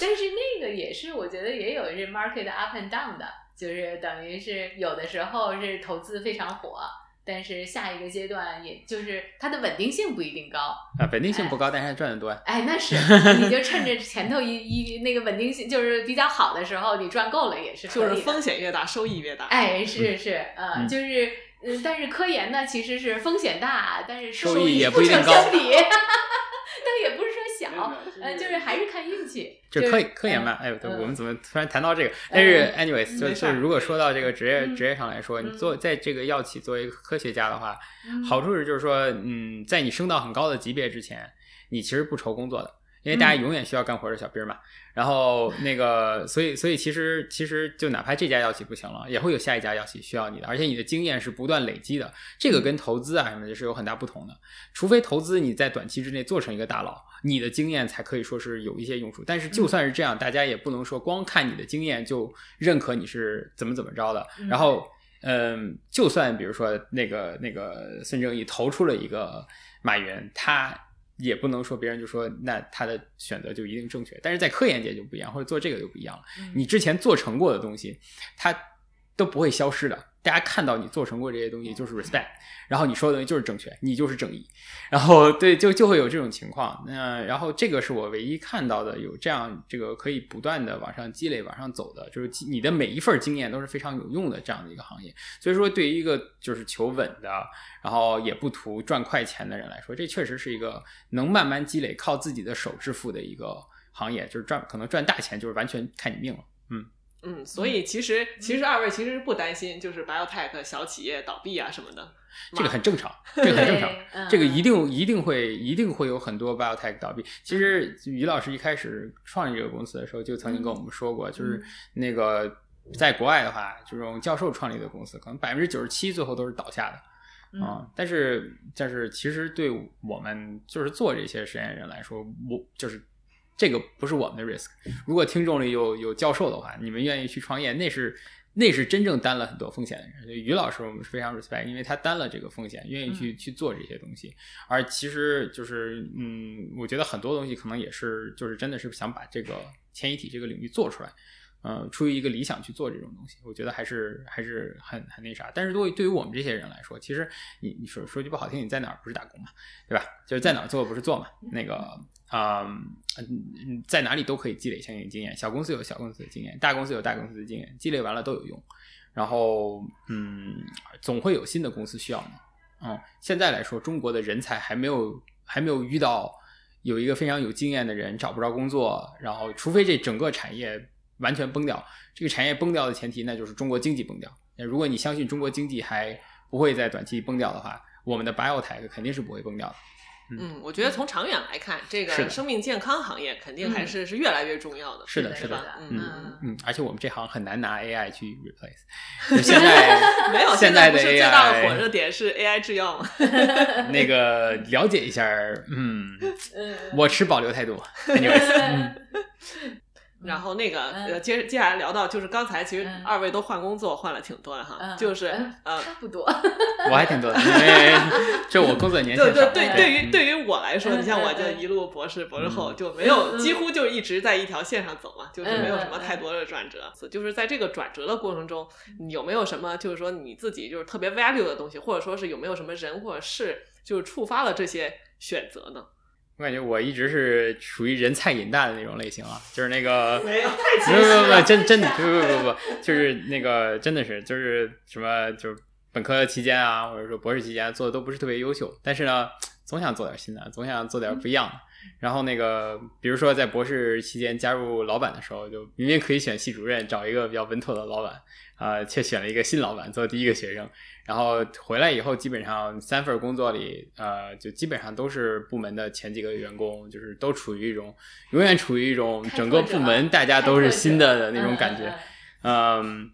但是那个也是，我觉得也有是 market up and down 的，就是等于是有的时候是投资非常火，但是下一个阶段也就是它的稳定性不一定高啊，稳定性不高，但是赚的多。哎，那是，你就趁着前头一一那个稳定性就是比较好的时候，你赚够了也是就是风险越大，收益越大。哎，是是，呃，就是嗯，但是科研呢，其实是风险大，但是收益也不一定高。但也不是说小，呃，就是还是看运气。就科科研嘛，哎，我们怎么突然谈到这个？但是，anyways，就就如果说到这个职业职业上来说，你做在这个药企作为一个科学家的话，好处是就是说，嗯，在你升到很高的级别之前，你其实不愁工作的。因为大家永远需要干活的小兵嘛，然后那个，所以所以其实其实就哪怕这家药企不行了，也会有下一家药企需要你的，而且你的经验是不断累积的，这个跟投资啊什么的是有很大不同的。除非投资你在短期之内做成一个大佬，你的经验才可以说是有一些用处。但是就算是这样，大家也不能说光看你的经验就认可你是怎么怎么着的。然后，嗯，就算比如说那个那个孙正义投出了一个马云，他。也不能说别人就说那他的选择就一定正确，但是在科研界就不一样，或者做这个就不一样了。你之前做成过的东西，它都不会消失的。大家看到你做成过这些东西，就是 respect，然后你说的东西就是正确，你就是正义，然后对，就就会有这种情况。那然后这个是我唯一看到的有这样这个可以不断的往上积累、往上走的，就是你的每一份经验都是非常有用的这样的一个行业。所以说，对于一个就是求稳的，然后也不图赚快钱的人来说，这确实是一个能慢慢积累、靠自己的手致富的一个行业。就是赚可能赚大钱，就是完全看你命了。嗯。嗯，所以其实其实二位其实不担心，就是 biotech 小企业倒闭啊什么的，这个很正常，这个很正常，这个一定一定会一定会有很多 biotech 倒闭。其实于老师一开始创立这个公司的时候，就曾经跟我们说过，就是那个在国外的话，这种教授创立的公司，可能百分之九十七最后都是倒下的啊。但是但是其实对我们就是做这些实验人来说，我就是。这个不是我们的 risk。如果听众里有有教授的话，你们愿意去创业，那是那是真正担了很多风险的人。于老师，我们是非常 respect，因为他担了这个风险，愿意去去做这些东西。而其实就是，嗯，我觉得很多东西可能也是，就是真的是想把这个迁移体这个领域做出来。嗯，出于一个理想去做这种东西，我觉得还是还是很很那啥。但是对对于我们这些人来说，其实你你说说句不好听，你在哪儿不是打工嘛，对吧？就是在哪儿做不是做嘛。那个啊，嗯，在哪里都可以积累相应经验。小公司有小公司的经验，大公司有大公司的经验，积累完了都有用。然后嗯，总会有新的公司需要你。嗯，现在来说，中国的人才还没有还没有遇到有一个非常有经验的人找不着工作，然后除非这整个产业。完全崩掉，这个产业崩掉的前提，那就是中国经济崩掉。那如果你相信中国经济还不会在短期崩掉的话，我们的 biotech 肯定是不会崩掉的。嗯，我觉得从长远来看，这个生命健康行业肯定还是是越来越重要的。是的，是的，嗯嗯，而且我们这行很难拿 AI 去 replace。现在 没有，现在的 AI 最大的火热点是 AI 制药吗？那个了解一下，嗯，我持保留态度。Anyways。然后那个呃，接接下来聊到就是刚才其实二位都换工作换了挺多的哈，就是呃差不多，我还挺多的，因为 这我工作年限对对对，对于对于我来说，你像我就一路博士博士后就没有几乎就一直在一条线上走嘛，就是没有什么太多的转折。就是在这个转折的过程中，有没有什么就是说你自己就是特别 value 的东西，或者说是有没有什么人或者事就是触发了这些选择呢？我感觉我一直是属于人菜瘾大的那种类型啊，就是那个没有太不不不真真的不不不不就是那个真的是就是什么就是本科期间啊或者说博士期间做的都不是特别优秀，但是呢总想做点新的，总想做点不一样的。然后那个，比如说在博士期间加入老板的时候，就明明可以选系主任，找一个比较稳妥的老板，啊、却选了一个新老板做第一个学生。然后回来以后，基本上三份工作里，呃，就基本上都是部门的前几个员工，就是都处于一种永远处于一种整个部门大家都是新的的那种感觉。嗯，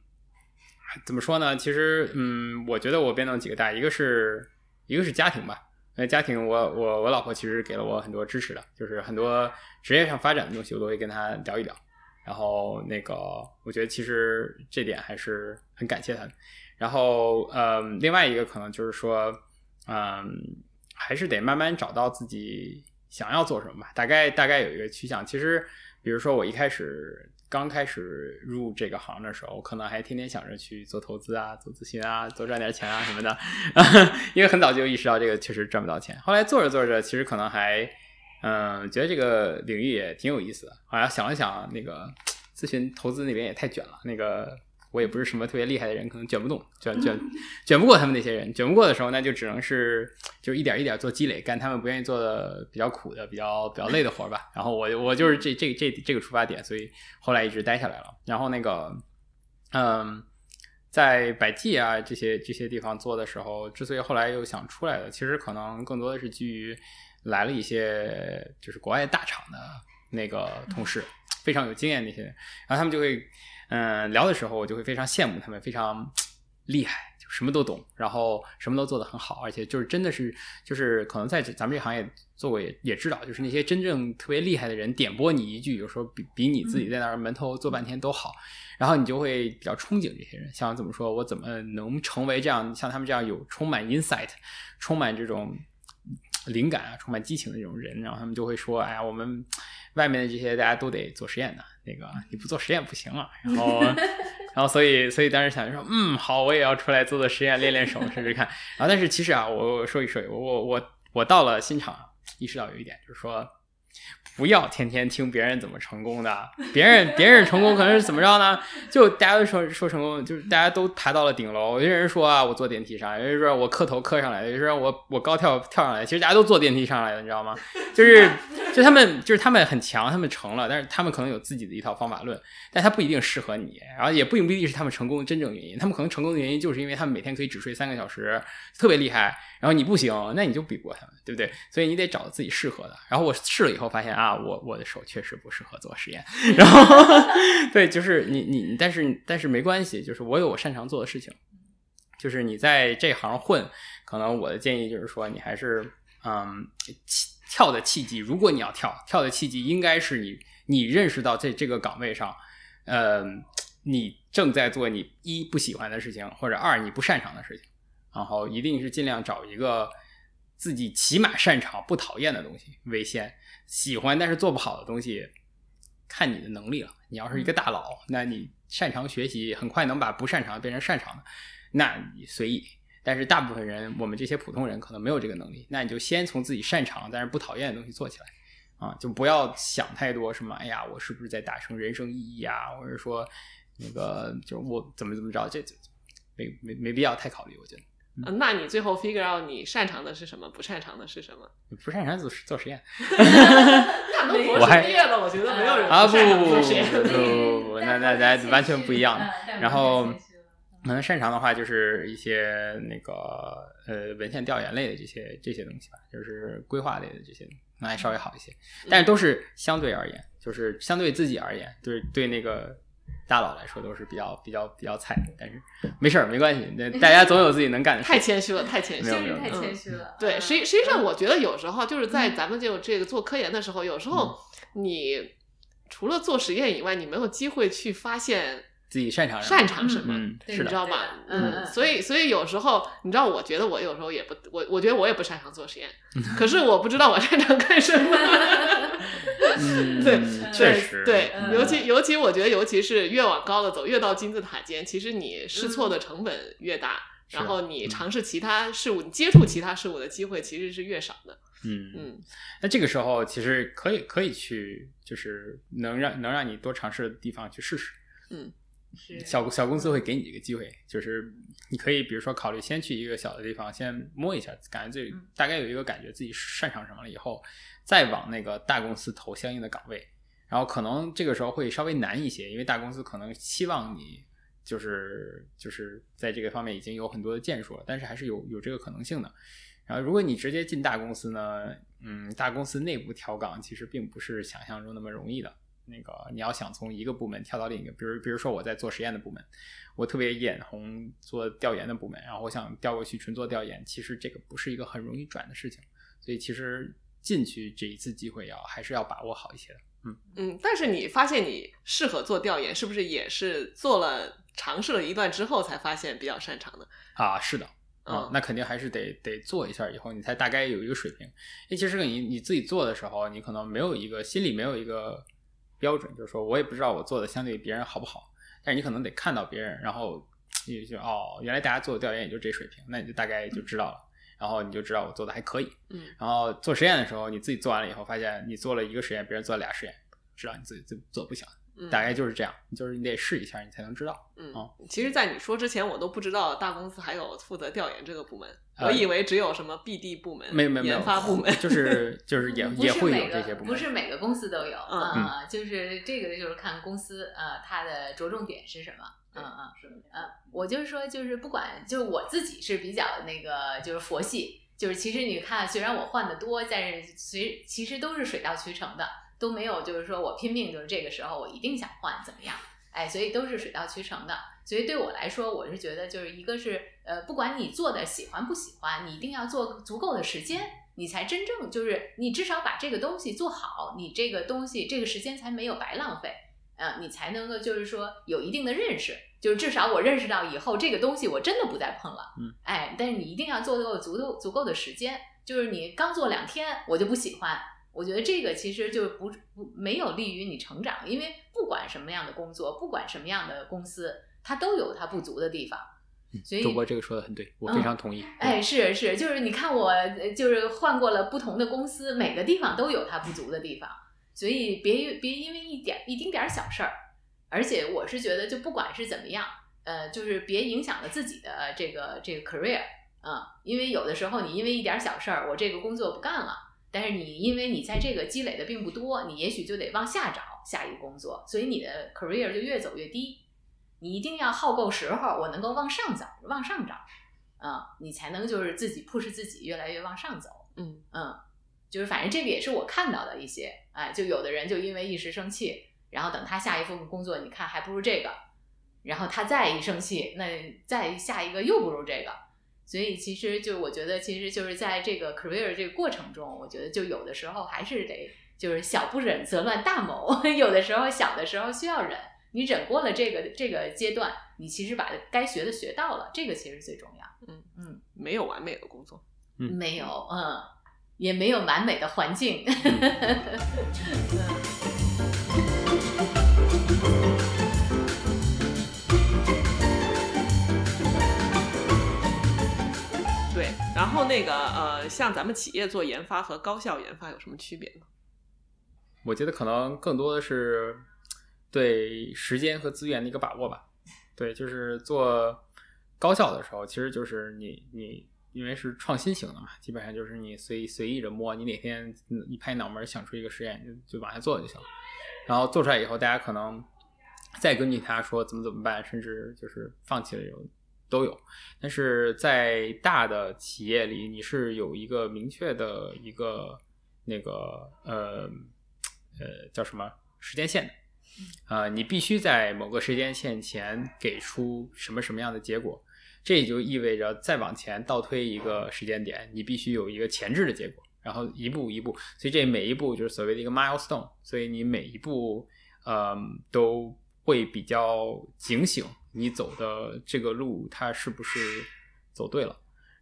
怎么说呢？其实，嗯，我觉得我变动几个大，一个是一个是家庭吧。那家庭我，我我老婆其实给了我很多支持的，就是很多职业上发展的东西，我都会跟她聊一聊。然后那个，我觉得其实这点还是很感谢她的。然后，嗯，另外一个可能就是说，嗯，还是得慢慢找到自己想要做什么吧。大概大概有一个趋向。其实，比如说我一开始刚开始入这个行的时候，可能还天天想着去做投资啊、做咨询啊、多赚点钱啊什么的，因为很早就意识到这个确实赚不到钱。后来做着做着，其实可能还，嗯，觉得这个领域也挺有意思的。好像想了想，那个咨询投资那边也太卷了，那个。我也不是什么特别厉害的人，可能卷不动，卷卷卷不过他们那些人。卷不过的时候，那就只能是就一点一点做积累，干他们不愿意做的比较苦的、比较比较累的活吧。然后我我就是这这这这个出发点，所以后来一直待下来了。然后那个，嗯，在百济啊这些这些地方做的时候，之所以后来又想出来的，其实可能更多的是基于来了一些就是国外大厂的那个同事，非常有经验那些人，然后他们就会。嗯，聊的时候我就会非常羡慕他们，非常厉害，就什么都懂，然后什么都做得很好，而且就是真的是，就是可能在咱们这行业做过也也知道，就是那些真正特别厉害的人点拨你一句，有时候比比你自己在那儿闷头做半天都好，然后你就会比较憧憬这些人，想怎么说我怎么能成为这样像他们这样有充满 insight，充满这种灵感啊，充满激情的这种人，然后他们就会说，哎呀，我们外面的这些大家都得做实验的。那个你不做实验不行啊，然后，然后所以所以当时想说，嗯，好，我也要出来做做实验，练练手，试试看。然后但是其实啊，我说一说，我我我我到了新厂，意识到有一点，就是说，不要天天听别人怎么成功的，别人别人成功可能是怎么着呢？就大家都说说成功，就是大家都爬到了顶楼。有些人说啊，我坐电梯上；有人说我磕头磕上来；有人说我我高跳跳上来。其实大家都坐电梯上来的，你知道吗？就是就他们就是他们很强，他们成了，但是他们可能有自己的一套方法论，但他不一定适合你，然后也不一定是他们成功的真正原因。他们可能成功的原因就是因为他们每天可以只睡三个小时，特别厉害。然后你不行，那你就比不过他们，对不对？所以你得找自己适合的。然后我试了以后我发现啊，我我的手确实不适合做实验。然后 对，就是你你，但是但是没关系，就是我有我擅长做的事情。就是你在这行混，可能我的建议就是说，你还是嗯。跳的契机，如果你要跳，跳的契机应该是你你认识到在这个岗位上，呃，你正在做你一不喜欢的事情，或者二你不擅长的事情，然后一定是尽量找一个自己起码擅长、不讨厌的东西为先。喜欢但是做不好的东西，看你的能力了。你要是一个大佬，那你擅长学习，很快能把不擅长变成擅长的，那你随意。但是大部分人，我们这些普通人可能没有这个能力，那你就先从自己擅长但是不讨厌的东西做起来，啊，就不要想太多什么，哎呀，我是不是在达成人生意义啊，或者说那个就我怎么怎么着，这这没没没必要太考虑，我觉得。嗯，那你最后 figure out 你擅长的是什么，不擅长的是什么？不擅长做做实验。那都博士毕业了，我觉得没有人啊不不不擅长做实验。不不不，那那那完全不一样。然后。可能擅长的话就是一些那个呃文献调研类的这些这些东西吧，就是规划类的这些，那还稍微好一些。但是都是相对而言，就是相对自己而言，对对那个大佬来说都是比较比较比较菜的。但是没事儿，没关系，那大家总有自己能干的事。太谦虚了，太谦虚了，太谦虚了。对，实际实际上我觉得有时候就是在咱们就这个做科研的时候，有时候你除了做实验以外，你没有机会去发现。自己擅长擅长什么？嗯，你知道吗？嗯，所以所以有时候你知道，我觉得我有时候也不，我我觉得我也不擅长做实验，可是我不知道我擅长干什么。对，确实，对，尤其尤其我觉得，尤其是越往高的走，越到金字塔尖，其实你试错的成本越大，然后你尝试其他事物，你接触其他事物的机会其实是越少的。嗯嗯，那这个时候其实可以可以去，就是能让能让你多尝试的地方去试试。嗯。是小小公司会给你一个机会，就是你可以比如说考虑先去一个小的地方先摸一下，感觉自己嗯大概有一个感觉自己擅长什么了以后，再往那个大公司投相应的岗位，然后可能这个时候会稍微难一些，因为大公司可能期望你就是就是在这个方面已经有很多的建树了，但是还是有有这个可能性的。然后如果你直接进大公司呢，嗯，大公司内部调岗其实并不是想象中那么容易的。那个你要想从一个部门跳到另一个，比如比如说我在做实验的部门，我特别眼红做调研的部门，然后我想调过去纯做调研，其实这个不是一个很容易转的事情，所以其实进去这一次机会要还是要把握好一些的。嗯嗯，但是你发现你适合做调研，是不是也是做了尝试了一段之后才发现比较擅长的？啊，是的，啊嗯，那肯定还是得得做一下，以后你才大概有一个水平。因为其实你你自己做的时候，你可能没有一个心里没有一个标准，就是说我也不知道我做的相对别人好不好，但是你可能得看到别人，然后你就哦，原来大家做的调研也就这水平，那你就大概就知道了。然后你就知道我做的还可以，嗯然后做实验的时候，你自己做完了以后，发现你做了一个实验，别人做了俩实验，知道你自己做做不行，嗯，大概就是这样，就是你得试一下，你才能知道。嗯哦，其实，在你说之前，我都不知道大公司还有负责调研这个部门，呃我以为只有什么 BD 部门、没有没有没有，研发部门，就是就是也 不也会有这些部门，不是每个公司都有，嗯。呃就是这个就是看公司呃它的着重点是什么，嗯嗯是的。呃，我就是说就是不管就是我自己是比较那个就是佛系，就是其实你看虽然我换的多，但是其其实都是水到渠成的，都没有就是说我拼命就是这个时候我一定想换怎么样，哎，所以都是水到渠成的。所以对我来说，我是觉得就是一个是呃，不管你做的喜欢不喜欢，你一定要做足够的时间，你才真正就是你至少把这个东西做好，你这个东西这个时间才没有白浪费，呃，你才能够就是说有一定的认识，就是至少我认识到以后这个东西我真的不再碰了，嗯，哎，但是你一定要做够足够足够的时间，就是你刚做两天我就不喜欢。我觉得这个其实就不不没有利于你成长，因为不管什么样的工作，不管什么样的公司，它都有它不足的地方。所以主播这个说的很对，我非常同意。哎，是是，就是你看我呃就是换过了不同的公司，每个地方都有它不足的地方，所以别别因为一点一丁点儿小事儿，而且我是觉得就不管是怎么样，呃，就是别影响了自己的这个这个 career，嗯，因为有的时候你因为一点小事儿，我这个工作不干了，但是你因为你在这个积累的并不多，你也许就得往下找下一个工作，所以你的 career 就越走越低。你一定要耗够时候，我能够往上走，往上找，嗯，你才能就是自己 push 自己越来越往上走，嗯嗯，就是反正这个也是我看到的一些，哎，就有的人就因为一时生气，然后等他下一份工作，你看还不如这个，然后他再一生气，那再下一个又不如这个，所以其实就我觉得，其实就是在这个 career 这个过程中，我觉得就有的时候还是得就是小不忍则乱大谋，有的时候小的时候需要忍。你忍过了这个这个阶段，你其实把该学的学到了，这个其实最重要。嗯嗯，没有完美的工作。嗯没有，嗯，也没有完美的环境。对，然后那个呃，像咱们企业做研发和高校研发有什么区别呢？我觉得可能更多的是对时间和资源的一个把握吧。对，就是做高校的时候，其实就是你你因为是创新型的嘛，基本上就是你随随意着摸，你哪天一拍脑门想出一个实验，就就往下做就行了。然后做出来以后，大家可能再根据他说怎么怎么办，甚至就是放弃了这种都有。但是在大的企业里，你是有一个明确的一个那个呃呃叫什么时间线的。呃，你必须在某个时间线前给出什么什么样的结果，这也就意味着再往前倒推一个时间点，你必须有一个前置的结果，然后一步一步，所以这每一步就是所谓的一个 milestone，所以你每一步，呃，都会比较警醒，你走的这个路它是不是走对了。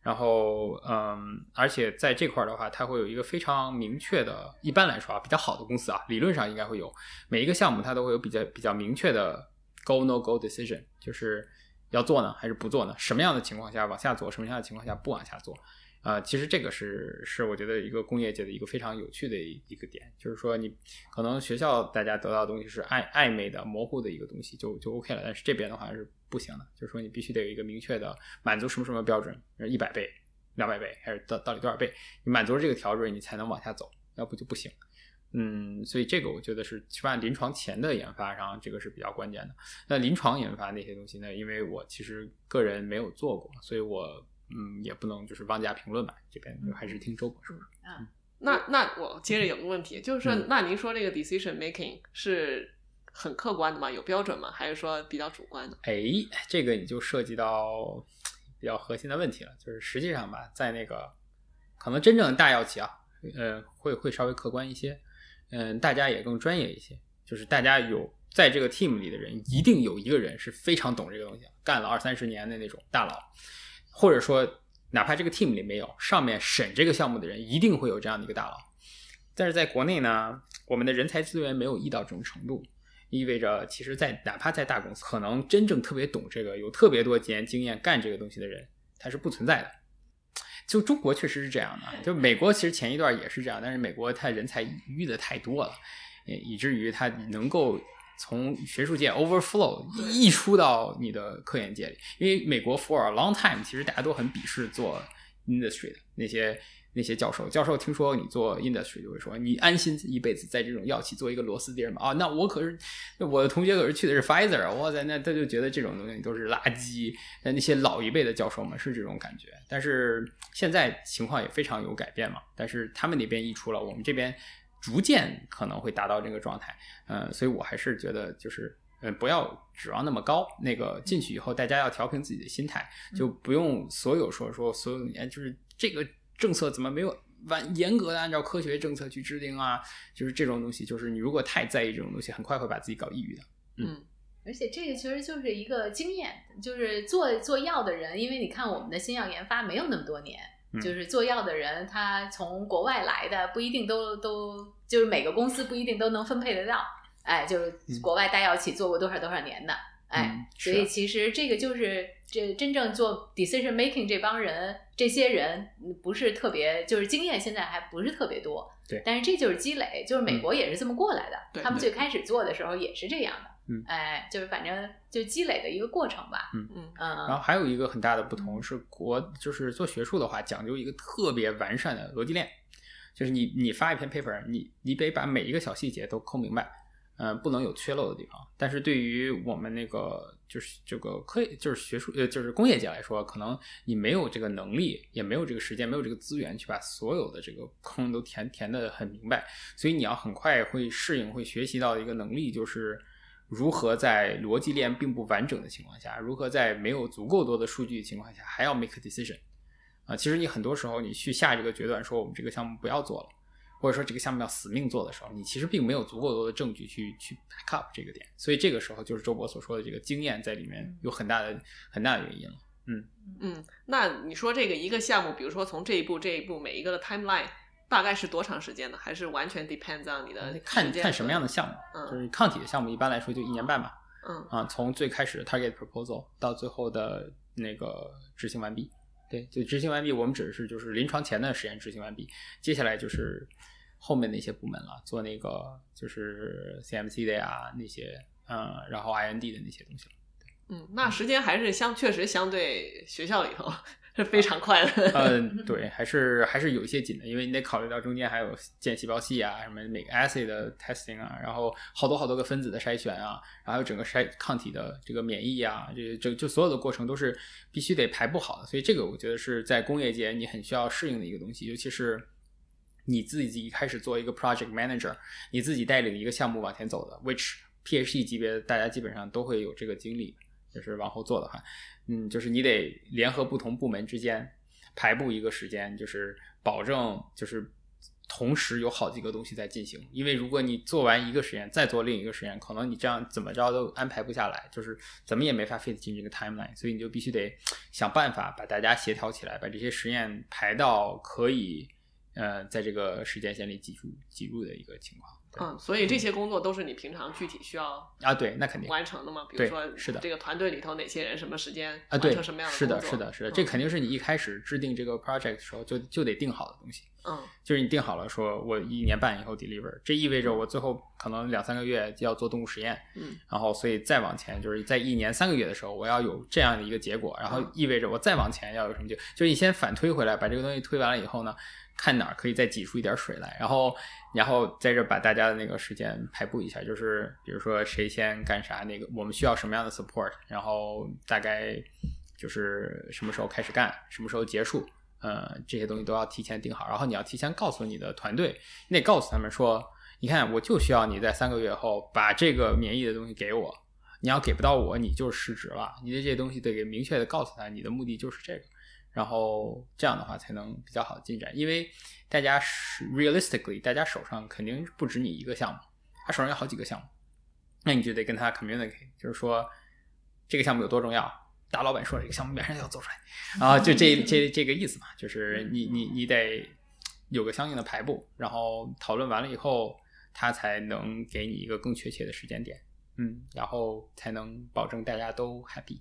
然后，嗯，而且在这块儿的话，它会有一个非常明确的，一般来说啊，比较好的公司啊，理论上应该会有每一个项目，它都会有比较比较明确的 go no go decision，就是要做呢，还是不做呢？什么样的情况下往下做，什么样的情况下不往下做？呃，其实这个是是我觉得一个工业界的一个非常有趣的一个点，就是说你可能学校大家得到的东西是暧暧昧的、模糊的一个东西，就就 OK 了。但是这边的话是不行的，就是说你必须得有一个明确的满足什么什么标准，一百倍、两百倍还是到到底多少倍？你满足了这个条准，你才能往下走，要不就不行。嗯，所以这个我觉得是起码临床前的研发上，这个是比较关键的。那临床研发那些东西呢？因为我其实个人没有做过，所以我。嗯，也不能就是妄加评论吧。这边就还是听周博士。嗯，那那我接着有个问题，就是说，那您说这个 decision making 是很客观的吗？有标准吗？还是说比较主观的？哎，这个你就涉及到比较核心的问题了。就是实际上吧，在那个可能真正的大药企啊，呃，会会稍微客观一些。嗯，大家也更专业一些。就是大家有在这个 team 里的人，一定有一个人是非常懂这个东西，干了二三十年的那种大佬。或者说，哪怕这个 team 里没有，上面审这个项目的人一定会有这样的一个大佬。但是在国内呢，我们的人才资源没有溢到这种程度，意味着其实，在哪怕在大公司，可能真正特别懂这个、有特别多年经验干这个东西的人，他是不存在的。就中国确实是这样的，就美国其实前一段也是这样，但是美国它人才淤的太多了，以至于它能够。从学术界 overflow 溢出到你的科研界里，因为美国 for a long time 其实大家都很鄙视做 industry 的那些那些教授。教授听说你做 industry 就会说：“你安心一辈子在这种药企做一个螺丝钉吗？”啊，那我可是我的同学可是去的是 Pfizer，哇塞，那他就觉得这种东西都是垃圾。那那些老一辈的教授们是这种感觉，但是现在情况也非常有改变嘛。但是他们那边溢出了，我们这边。逐渐可能会达到这个状态，嗯，所以我还是觉得就是，嗯，不要指望那么高。那个进去以后，大家要调平自己的心态，就不用所有说说所有年就是这个政策怎么没有完严格的按照科学政策去制定啊？就是这种东西，就是你如果太在意这种东西，很快会把自己搞抑郁的。嗯，而且这个其实就是一个经验，就是做做药的人，因为你看我们的新药研发没有那么多年。就是做药的人，他从国外来的不一定都都，就是每个公司不一定都能分配得到。哎，就是国外大药企做过多少多少年的，哎，所以其实这个就是这真正做 decision making 这帮人，这些人不是特别，就是经验现在还不是特别多。对，但是这就是积累，就是美国也是这么过来的，他们最开始做的时候也是这样的。嗯，哎，就是反正就积累的一个过程吧。嗯嗯嗯。然后还有一个很大的不同是，国就是做学术的话，讲究一个特别完善的逻辑链，就是你你发一篇 paper，你你得把每一个小细节都抠明白，嗯，不能有缺漏的地方。但是对于我们那个就是这个科就是学术呃就是工业界来说，可能你没有这个能力，也没有这个时间，没有这个资源去把所有的这个坑都填填的很明白，所以你要很快会适应，会学习到一个能力，就是。如何在逻辑链并不完整的情况下，如何在没有足够多的数据情况下，还要 make a decision？啊，其实你很多时候你去下这个决断，说我们这个项目不要做了，或者说这个项目要死命做的时候，你其实并没有足够多的证据去去 back up 这个点，所以这个时候就是周博所说的这个经验在里面有很大的很大的原因了。嗯嗯，那你说这个一个项目，比如说从这一步这一步每一个的 timeline。大概是多长时间呢？还是完全 depends on 你的看看什么样的项目？嗯，就是抗体的项目，一般来说就一年半吧。嗯啊，从最开始 target proposal 到最后的那个执行完毕，对，就执行完毕，我们指的是就是临床前的实验执行完毕，接下来就是后面那些部门了，做那个就是 CMC 的呀那些，嗯，然后 IND 的那些东西了。嗯，那时间还是相确实相对学校里头。是非常快的。嗯，对，还是还是有一些紧的，因为你得考虑到中间还有建细胞系啊，什么每个 assay 的 testing 啊，然后好多好多个分子的筛选啊，然后整个筛抗体的这个免疫啊，这这就所有的过程都是必须得排布好的。所以这个我觉得是在工业界你很需要适应的一个东西，尤其是你自己一开始做一个 project manager，你自己带领一个项目往前走的，which PhD 级别大家基本上都会有这个经历，就是往后做的话。嗯，就是你得联合不同部门之间排布一个时间，就是保证就是同时有好几个东西在进行。因为如果你做完一个实验，再做另一个实验，可能你这样怎么着都安排不下来，就是怎么也没法 fit 进这个 timeline。所以你就必须得想办法把大家协调起来，把这些实验排到可以呃在这个时间线里挤入挤入的一个情况。嗯，所以这些工作都是你平常具体需要啊，对，那肯定完成的嘛？比如对说，是的这个团队里头哪些人什么时间啊，对完成什么样，是的，工作是的，是的，嗯这肯定是你一开始制定这个 project 的时候就就得定好的东西。嗯就是你定好了，说我一年半以后 deliver，这意味着我最后可能两三个月就要做动物实验，嗯然后所以再往前就是在一年三个月的时候，我要有这样的一个结果，然后嗯意味着我再往前要有什么结果，就是你先反推回来，把这个东西推完了以后呢，看哪儿可以再挤出一点水来，然后然后在这把大家的那个时间排布一下，就是比如说谁先干啥，那个我们需要什么样的 support，然后大概就是什么时候开始干，什么时候结束。呃，这些东西都要提前定好，然后你要提前告诉你的团队，你得告诉他们说，你看，我就需要你在三个月后把这个免疫的东西给我，你要给不到我，你就失职了。你的这些东西得给明确的告诉他，你的目的就是这个，然后这样的话才能比较好的进展。因为大家是 realistically，大家手上肯定不止你一个项目，他手上有好几个项目，那你就得跟他 communicate，就是说这个项目有多重要。大老板说这个项目马上要做出来，然后就这这这个意思嘛，就是你你你得有个相应的排布，然后讨论完了以后，他才能给你一个更确切的时间点，嗯，然后才能保证大家都 happy。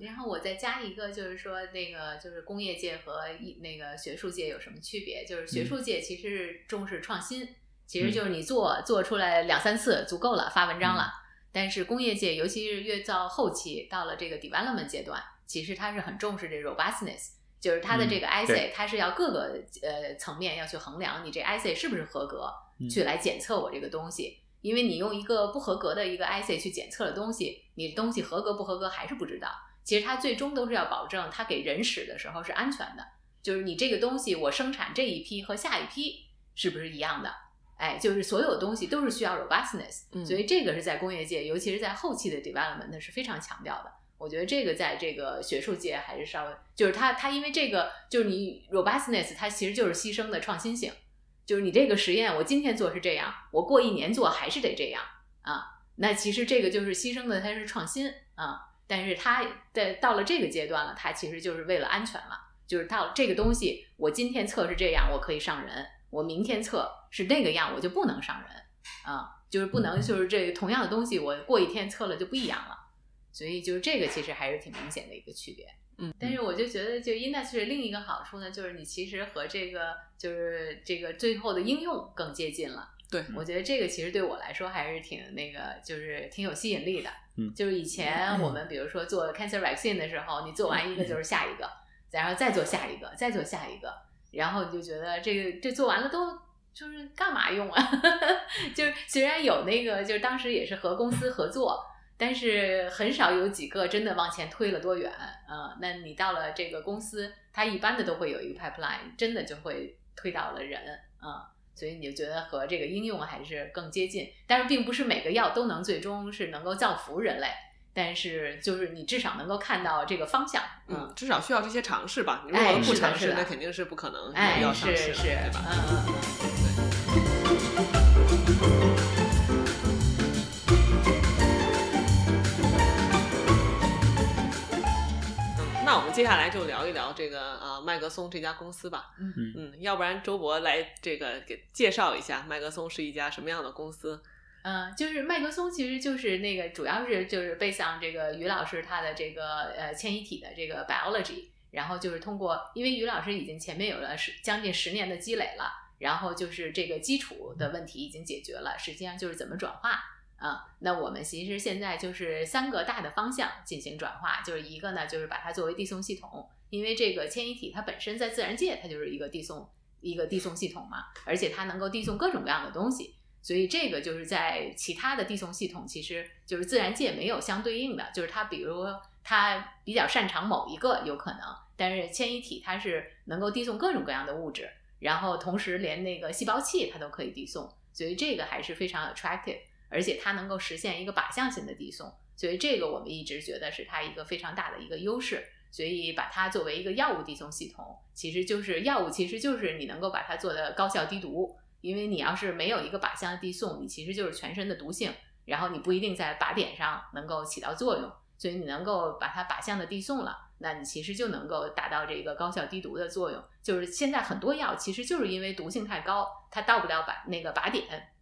然后我再加一个，就是说那个就是工业界和一那个学术界有什么区别？就是学术界其实是重视创新，其实就是你做做出来两三次足够了，发文章了。但是工业界，尤其是越到后期，到了这个 development 阶段，其实它是很重视这 robustness，就是它的这个嗯 assay，、对它是要各个呃层面要去衡量你这 assay 是不是合格，嗯去来检测我这个东西。因为你用一个不合格的一个 assay 去检测的东西，你的东西合格不合格还是不知道。其实它最终都是要保证它给人使的时候是安全的，就是你这个东西我生产这一批和下一批是不是一样的？哎，就是所有东西都是需要 robustness，、嗯所以这个是在工业界，尤其是在后期的 development 是非常强调的。我觉得这个在这个学术界还是稍微，就是它它因为这个就是你 robustness，它其实就是牺牲的创新性，就是你这个实验我今天做是这样，我过一年做还是得这样啊。那其实这个就是牺牲的它是创新啊，但是它在到了这个阶段了，它其实就是为了安全了，就是到这个东西我今天测是这样，我可以上人。我明天测是那个样，我就不能上人啊，就是不能就是这同样的东西，我过一天测了就不一样了，所以就是这个其实还是挺明显的一个区别。嗯，但是我就觉得，就 industry 另一个好处呢，就是你其实和这个就是这个最后的应用更接近了。对，我觉得这个其实对我来说还是挺那个，就是挺有吸引力的。嗯就是以前我们比如说做 cancer vaccine 的时候，你做完一个就是下一个，然后再做下一个，再做下一个。然后你就觉得这个这做完了都就是干嘛用啊？就是虽然有那个，就是当时也是和公司合作，但是很少有几个真的往前推了多远啊、呃那你到了这个公司，它一般的都会有一个 pipeline，真的就会推倒了人啊、所以你就觉得和这个应用还是更接近。但是并不是每个药都能最终是能够造福人类。但是，就是你至少能够看到这个方向，嗯，至少需要这些尝试吧。你如哎果不尝试，那肯定是不可能哎，要上市的，是是，对吧？嗯嗯嗯。接下来就聊一聊这个呃麦格松这家公司吧。嗯嗯，要不然周博来这个给介绍一下麦格松是一家什么样的公司？嗯，就是麦格松其实就是那个，主要是就是背向这个于老师他的这个呃迁移体的这个 biology，然后就是通过，因为于老师已经前面有了十将近十年的积累了，然后就是这个基础的问题已经解决了，实际上就是怎么转化啊。那我们其实现在就是三个大的方向进行转化，就是一个呢就是把它作为递送系统，因为这个迁移体它本身在自然界它就是一个递送一个递送系统嘛，而且它能够递送各种各样的东西。所以这个就是在其他的递送系统，其实就是自然界没有相对应的，就是它比如它比较擅长某一个有可能，但是迁移体它是能够递送各种各样的物质，然后同时连那个细胞器它都可以递送，所以这个还是非常 attractive，而且它能够实现一个靶向性的递送，所以这个我们一直觉得是它一个非常大的一个优势。所以把它作为一个药物递送系统，其实就是药物，其实就是你能够把它做的高效低毒。因为你要是没有一个靶向的递送，你其实就是全身的毒性，然后你不一定在靶点上能够起到作用，所以你能够把它靶向的递送了，那你其实就能够达到这个高效低毒的作用。就是现在很多药其实就是因为毒性太高，它到不了靶那个靶点，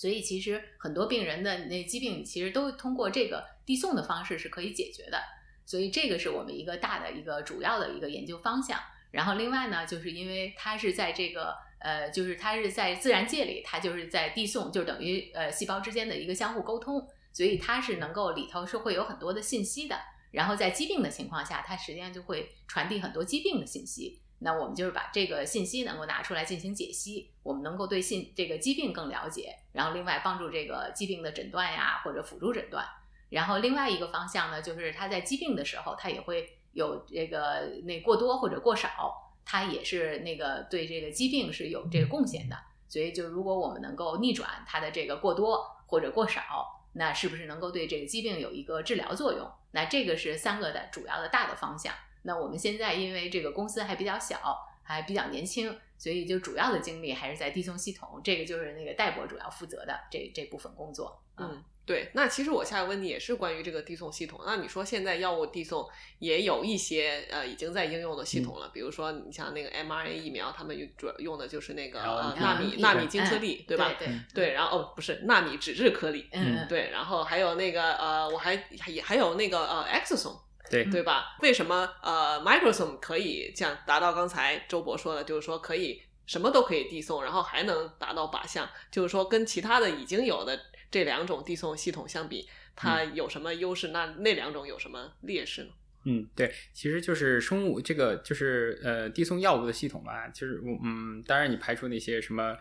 所以其实很多病人的那疾病其实都通过这个递送的方式是可以解决的。所以这个是我们一个大的一个主要的一个研究方向。然后另外呢，就是因为它是在这个呃，就是它是在自然界里，它就是在递送，就等于呃细胞之间的一个相互沟通，所以它是能够里头是会有很多的信息的。然后在疾病的情况下，它实际上就会传递很多疾病的信息。那我们就是把这个信息能够拿出来进行解析，我们能够对信这个疾病更了解，然后另外帮助这个疾病的诊断呀，或者辅助诊断。然后另外一个方向呢，就是它在疾病的时候，它也会有这个那过多或者过少，它也是那个对这个疾病是有这个贡献的。所以就如果我们能够逆转它的这个过多或者过少，那是不是能够对这个疾病有一个治疗作用？那这个是三个的主要的大的方向。那我们现在因为这个公司还比较小，还比较年轻，所以就主要的精力还是在递送系统，这个就是那个戴博主要负责的这这部分工作。嗯。对，那其实我下一个问题也是关于这个递送系统。那你说现在药物递送也有一些呃已经在应用的系统了，比如说你像那个 mRNA 疫苗，他们主要用的就是那个纳米纳米晶颗粒，对吧？对对。然后哦，不是纳米脂质颗粒，嗯，对。然后还有那个呃，我还也还有那个呃 exosome，对对吧？为什么呃 Microsoft 可以这样达到刚才周博说的，就是说可以什么都可以递送，然后还能达到靶向，就是说跟其他的已经有的。这两种递送系统相比，它有什么优势？那那两种有什么劣势呢？嗯，对，其实就是生物这个就是呃递送药物的系统吧。就是我嗯，当然你排除那些什么。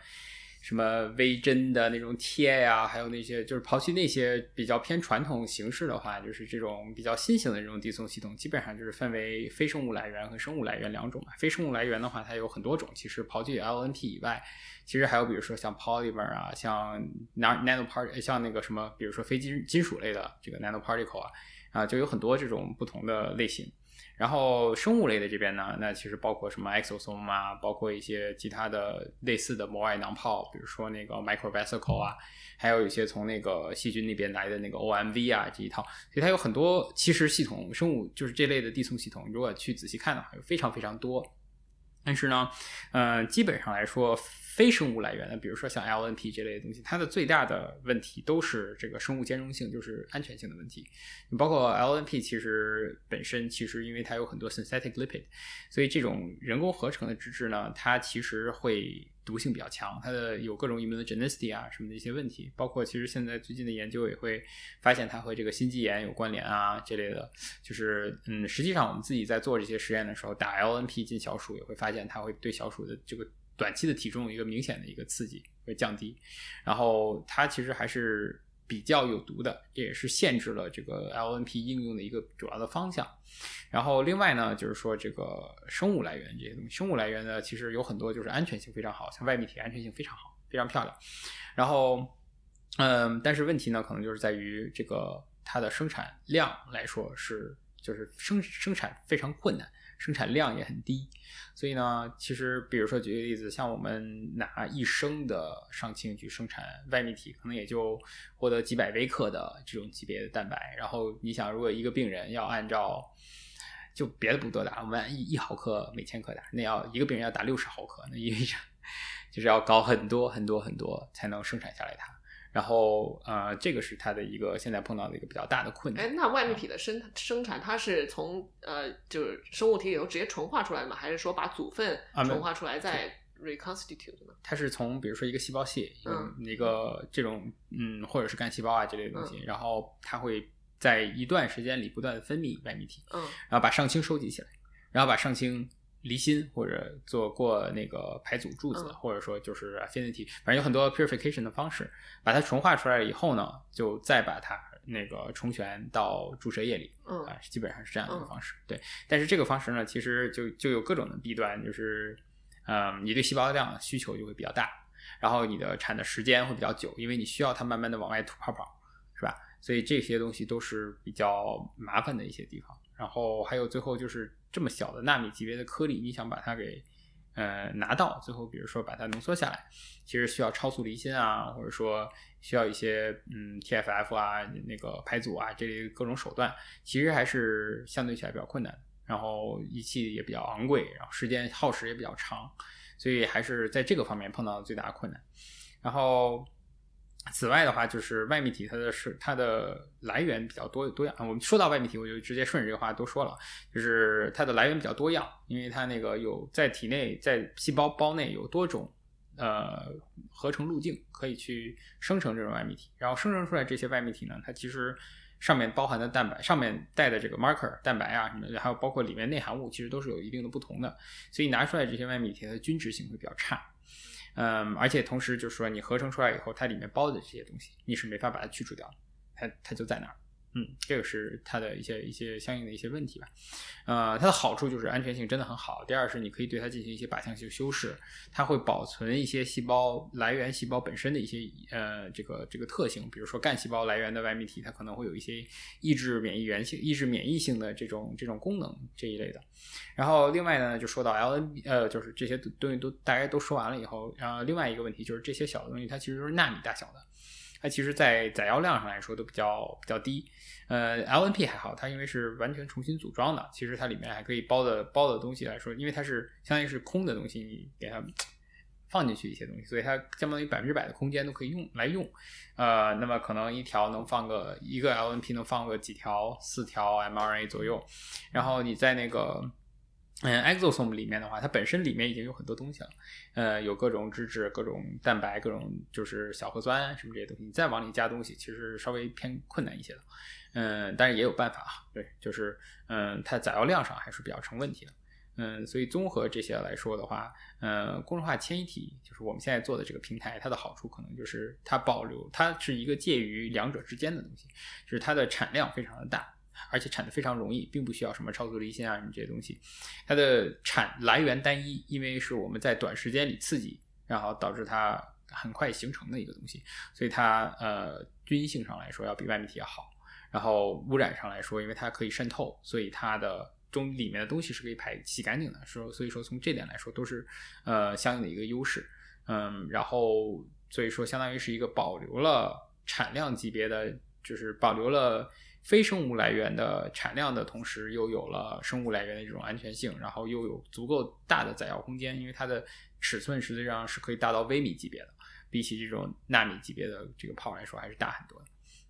什么微针的那种贴呀，还有那些就是抛弃那些比较偏传统形式的话，就是这种比较新型的这种递送系统，基本上就是分为非生物来源和生物来源两种嘛。非生物来源的话，它有很多种，其实抛弃 LNP 以外，其实还有比如说像 polymer 啊，像 nanoparticle，像那个什么，比如说非金金属类的这个 nanoparticle 啊，啊，就有很多这种不同的类型。然后生物类的这边呢，那其实包括什么 exosome 啊，包括一些其他的类似的膜外囊泡，比如说那个 microvesicle 啊，还有一些从那个细菌那边来的那个 OMV 啊这一套，所以它有很多其实系统生物就是这类的递送系统，如果去仔细看的话，有非常非常多。但是呢，呃，基本上来说。非生物来源的，比如说像 LNP 这类的东西，它的最大的问题都是这个生物兼容性，就是安全性的问题。包括 LNP 其实本身其实因为它有很多 synthetic lipid，所以这种人工合成的脂质呢，它其实会毒性比较强，它的有各种有名的 genicity 啊什么的一些问题。包括其实现在最近的研究也会发现它和这个心肌炎有关联啊这类的。就是嗯，实际上我们自己在做这些实验的时候，打 LNP 进小鼠也会发现它会对小鼠的这个。短期的体重有一个明显的一个刺激会降低，然后它其实还是比较有毒的，这也是限制了这个 LNP 应用的一个主要的方向。然后另外呢，就是说这个生物来源这些东西，生物来源呢其实有很多就是安全性非常好，像外泌体安全性非常好，非常漂亮。然后，嗯，但是问题呢可能就是在于这个它的生产量来说是就是生生产非常困难。生产量也很低，所以呢，其实比如说举个例子，像我们拿一升的上清去生产外泌体，可能也就获得几百微克的这种级别的蛋白。然后你想，如果一个病人要按照，就别的不多打，我们按一一毫克每千克打，那要一个病人要打六十毫克，那意味着 就是要高很多很多很多才能生产下来它。然后，呃，这个是它的一个现在碰到的一个比较大的困难。哎，那外泌体的生生产，它是从呃，就是生物体里头直接纯化出来的吗？还是说把组分纯化出来再 reconstitute 呢？它是从比如说一个细胞系，嗯，一个这种嗯，或者是干细胞啊之类的东西，然后它会在一段时间里不断的分泌外泌体，嗯，然后把上清收集起来，然后把上氢。离心或者做过那个排组柱子，或者说就是 affinity，反正有很多 purification 的方式，把它纯化出来了以后呢，就再把它那个重旋到注射液里，啊，基本上是这样一个方式。对，但是这个方式呢，其实就就有各种的弊端，就是，嗯，你对细胞量需求就会比较大，然后你的产的时间会比较久，因为你需要它慢慢的往外吐泡泡，是吧？所以这些东西都是比较麻烦的一些地方。然后还有最后就是这么小的纳米级别的颗粒，你想把它给呃拿到，最后比如说把它浓缩下来，其实需要超速离心啊，或者说需要一些嗯 TFF 啊那个排组啊这类各种手段，其实还是相对起来比较困难。然后仪器也比较昂贵，然后时间耗时也比较长，所以还是在这个方面碰到最大的困难。然后此外的话，就是外泌体它的是它的来源比较多多样。我们说到外泌体，我就直接顺着这个话都说了，就是它的来源比较多样，因为它那个有在体内在细胞胞内有多种呃合成路径可以去生成这种外泌体，然后生成出来这些外泌体呢，它其实上面包含的蛋白上面带的这个 marker 蛋白啊什么的，还有包括里面内含物，其实都是有一定的不同的，所以拿出来这些外泌体它的均值性会比较差。嗯，而且同时就是说，你合成出来以后，它里面包的这些东西，你是没法把它去除掉，它它就在那儿。嗯，这个是它的一些一些相应的一些问题吧。呃，它的好处就是安全性真的很好。第二是你可以对它进行一些靶向性修饰，它会保存一些细胞来源细胞本身的一些呃这个这个特性，比如说干细胞来源的外泌体，它可能会有一些抑制免疫原性、抑制免疫性的这种这种功能这一类的。然后另外呢，就说到 L N 呃，就是这些东西都大家都说完了以后，然后另外一个问题就是这些小的东西，它其实都是纳米大小的。它其实，在载药量上来说都比较比较低，呃，LNP 还好，它因为是完全重新组装的，其实它里面还可以包的包的东西来说，因为它是相当于是空的东西，你给它放进去一些东西，所以它相当于百分之百的空间都可以用来用，呃，那么可能一条能放个一个 LNP 能放个几条四条 mRNA 左右，然后你在那个。嗯，exosome 里面的话，它本身里面已经有很多东西了，呃，有各种脂质、各种蛋白、各种就是小核酸什么这些东西，你再往里加东西，其实稍微偏困难一些的，嗯，但是也有办法啊，对，就是嗯，它载药量上还是比较成问题的，嗯，所以综合这些来说的话，嗯，工程化迁移体就是我们现在做的这个平台，它的好处可能就是它保留，它是一个介于两者之间的东西，就是它的产量非常的大。而且产的非常容易，并不需要什么超速离心啊什么这些东西，它的产来源单一，因为是我们在短时间里刺激，然后导致它很快形成的一个东西，所以它呃均性上来说要比外泌体要好。然后污染上来说，因为它可以渗透，所以它的中里面的东西是可以排洗干净的，说所以说从这点来说都是呃相应的一个优势。嗯，然后所以说相当于是一个保留了产量级别的，就是保留了。非生物来源的产量的同时，又有了生物来源的这种安全性，然后又有足够大的载药空间，因为它的尺寸实际上是可以大到微米级别的，比起这种纳米级别的这个炮来说还是大很多的。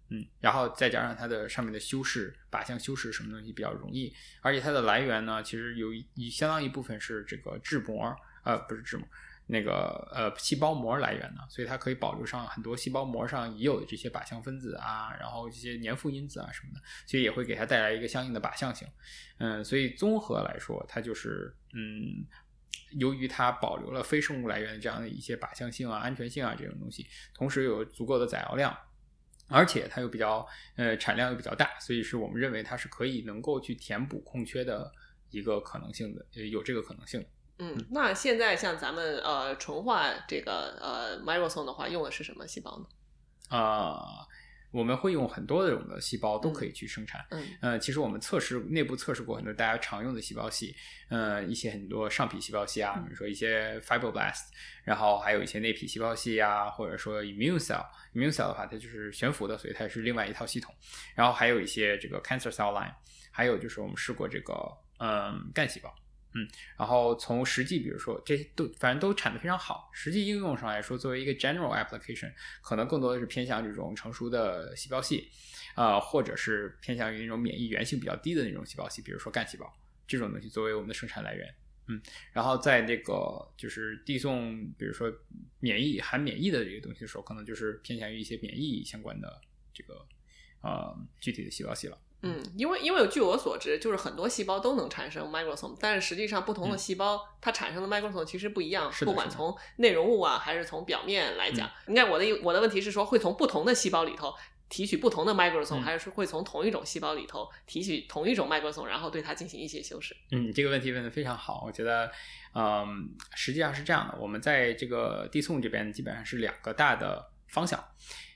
嗯，然后再加上它的上面的修饰、靶向修饰什么东西比较容易，而且它的来源呢，其实有一相当一部分是这个质膜，呃，不是质膜。那个呃细胞膜来源的，所以它可以保留上很多细胞膜上已有的这些靶向分子啊，然后这些粘附因子啊什么的，所以也会给它带来一个相应的靶向性。嗯，所以综合来说，它就是嗯，由于它保留了非生物来源的这样的一些靶向性啊、安全性啊这种东西，同时有足够的载药量，而且它又比较呃产量又比较大，所以是我们认为它是可以能够去填补空缺的一个可能性的，有这个可能性。嗯，那现在像咱们呃纯化这个呃 myrosone 的话，用的是什么细胞呢？啊，我们会用很多的种的细胞都可以去生产。嗯，呃，其实我们测试内部测试过很多大家常用的细胞系，呃，一些很多上皮细胞系啊，比如说一些 fibroblast，然后还有一些内皮细胞系啊，或者说 immune cell。immune cell 的话，它就是悬浮的，所以它是另外一套系统。然后还有一些这个 cancer cell line，还有就是我们试过这个嗯干细胞。嗯，然后从实际，比如说这些都反正都产的非常好。实际应用上来说，作为一个 general application，可能更多的是偏向这种成熟的细胞系，啊，或者是偏向于那种免疫原性比较低的那种细胞系，比如说干细胞这种东西作为我们的生产来源。嗯，然后在那个就是递送，比如说免疫含免疫的这个东西的时候，可能就是偏向于一些免疫相关的这个呃具体的细胞系了。嗯，因为因为据我所知，就是很多细胞都能产生 microsome，但是实际上不同的细胞它产生的 microsome 其实不一样，不管从内容物啊还是从表面来讲。应该我的我的问题是说，会从不同的细胞里头提取不同的 microsome，还是会从同一种细胞里头提取同一种 microsome，然后对它进行一些修饰？嗯，这个问题问的非常好，我觉得，嗯，实际上是这样的，我们在这个递送这边基本上是两个大的方向，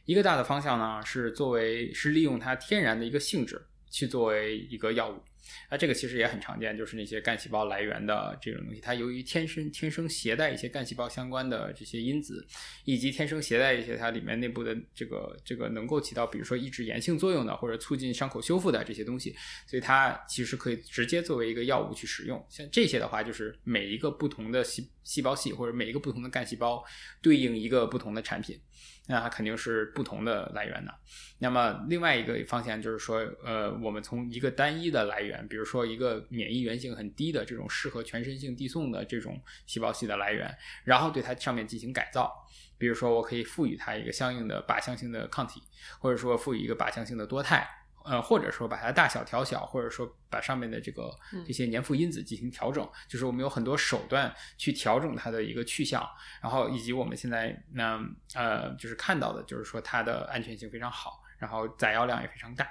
一个大的方向呢是作为是利用它天然的一个性质。去作为一个药物，那这个其实也很常见，就是那些干细胞来源的这种东西，它由于天生天生携带一些干细胞相关的这些因子，以及天生携带一些它里面内部的这个这个能够起到比如说抑制炎性作用的或者促进伤口修复的这些东西，所以它其实可以直接作为一个药物去使用。像这些的话，就是每一个不同的细细胞系或者每一个不同的干细胞对应一个不同的产品。那它肯定是不同的来源的。那么另外一个方向就是说，呃，我们从一个单一的来源，比如说一个免疫原性很低的这种适合全身性递送的这种细胞系的来源，然后对它上面进行改造。比如说，我可以赋予它一个相应的靶向性的抗体，或者说赋予一个靶向性的多肽。呃，或者说把它大小调小，或者说把上面的这个这些粘附因子进行调整，就是我们有很多手段去调整它的一个去向，然后以及我们现在那呃就是看到的，就是说它的安全性非常好，然后载药量也非常大，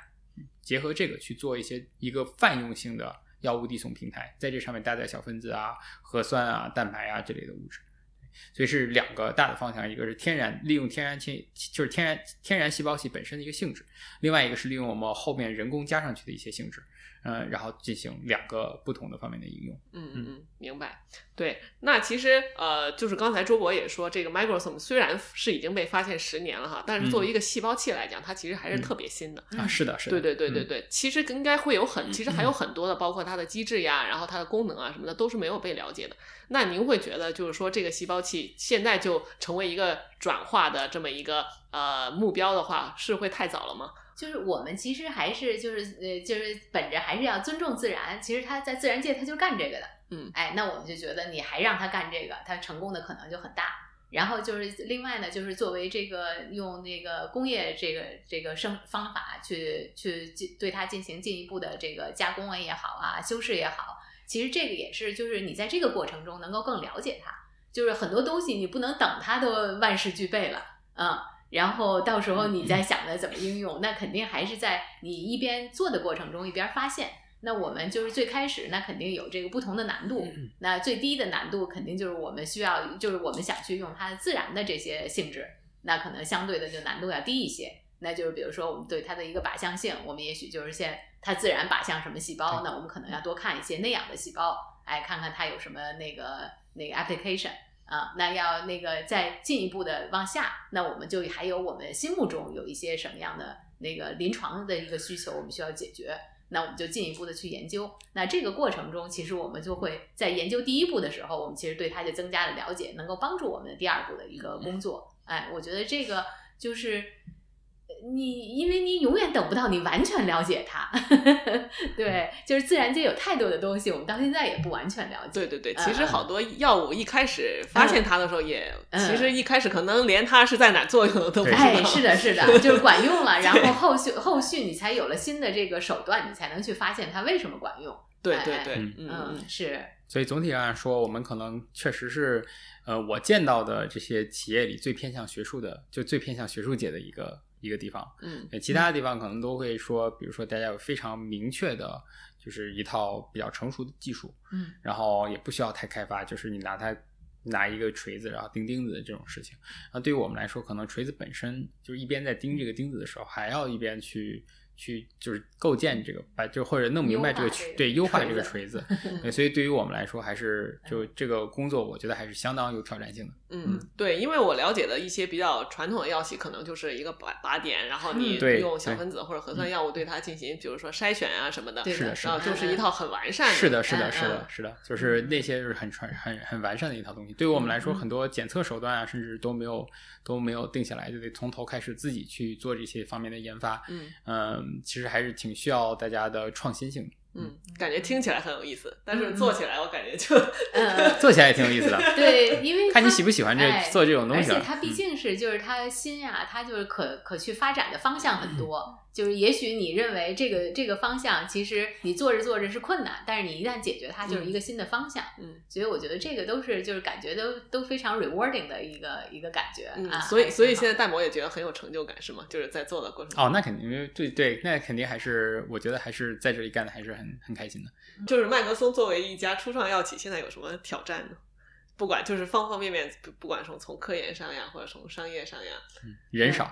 结合这个去做一些一个泛用性的药物递送平台，在这上面搭载小分子啊、核酸啊、蛋白啊这类的物质。所以是两个大的方向，一个是天然利用天然天就是天然天然细胞系本身的一个性质，另外一个是利用我们后面人工加上去的一些性质。嗯，然后进行两个不同的方面的应用。嗯嗯嗯，明白。对，那其实呃，就是刚才周博也说，这个 microsome 虽然是已经被发现十年了哈，但是作为一个细胞器来讲，它其实还是特别新的啊。是的，是的。对对对对对，其实应该会有很，其实还有很多的，包括它的机制呀，然后它的功能啊什么的，都是没有被了解的。那您会觉得，就是说这个细胞器现在就成为一个转化的这么一个呃目标的话，是会太早了吗？就是我们其实还是就是呃就是本着还是要尊重自然，其实他在自然界他就干这个的，嗯，哎，那我们就觉得你还让他干这个，他成功的可能就很大。然后就是另外呢，就是作为这个用那个工业这个这个生方法去去进对它进行进一步的这个加工啊也好啊修饰也好，其实这个也是就是你在这个过程中能够更了解它，就是很多东西你不能等它都万事俱备了，嗯。然后到时候你再想着怎么应用，那肯定还是在你一边做的过程中一边发现。那我们就是最开始，那肯定有这个不同的难度。那最低的难度肯定就是我们需要，就是我们想去用它的自然的这些性质，那可能相对的就难度要低一些。那就是比如说我们对它的一个靶向性，我们也许就是先它自然靶向什么细胞，那我们可能要多看一些那样的细胞，哎，看看它有什么那个那个 application。啊，那要那个再进一步的往下，那我们就还有我们心目中有一些什么样的那个临床的一个需求，我们需要解决，那我们就进一步的去研究。那这个过程中，其实我们就会在研究第一步的时候，我们其实对它就增加了了解，能够帮助我们第二步的一个工作。哎，我觉得这个就是。你因为你永远等不到你完全了解它，对，就是自然界有太多的东西，我们到现在也不完全了解。对对对，其实好多药物一开始发现它的时候，也其实一开始可能连它是在哪作用都不知道。哎，是的，是的，就是管用了，然后后续后续你才有了新的这个手段，你才能去发现它为什么管用。对对对，嗯，是。所以总体上来说，我们可能确实是，呃，我见到的这些企业里最偏向学术的，就最偏向学术界的一个。一个地方，嗯，其他的地方可能都会说，比如说大家有非常明确的，就是一套比较成熟的技术，嗯，然后也不需要太开发，就是你拿它拿一个锤子，然后钉钉子的这种事情。那对于我们来说，可能锤子本身就是一边在钉这个钉子的时候，还要一边去。去就是构建这个，把就或者弄明白这个对优化这个锤子，所以对于我们来说，还是就这个工作，我觉得还是相当有挑战性的。嗯，对，因为我了解的一些比较传统的药企，可能就是一个靶靶点，然后你用小分子或者核酸药物对它进行，比如说筛选啊什么的，是的，是的，就是一套很完善的。是的，是的，是的，是的，就是那些就是很传很很完善的一套东西。对于我们来说，很多检测手段啊，甚至都没有都没有定下来，就得从头开始自己去做这些方面的研发。嗯嗯。其实还是挺需要大家的创新性的。嗯，感觉听起来很有意思，但是做起来我感觉就，做起来也挺有意思的。对，因为 看你喜不喜欢这做这种东西。而且它毕竟是就是它新呀，它就是可可去发展的方向很多。就是也许你认为这个这个方向，其实你做着做着是困难，但是你一旦解决它，就是一个新的方向。嗯，所以我觉得这个都是就是感觉都都非常 rewarding 的一个一个感觉啊。所以所以现在大模也觉得很有成就感，是吗？就是在做的过程中。哦，那肯定，对对，那肯定还是我觉得还是在这里干的还是很很开心的。就是麦格松作为一家初创药企，现在有什么挑战呢？不管就是方方面面，不不管从从科研上呀，或者从商业上呀，人少，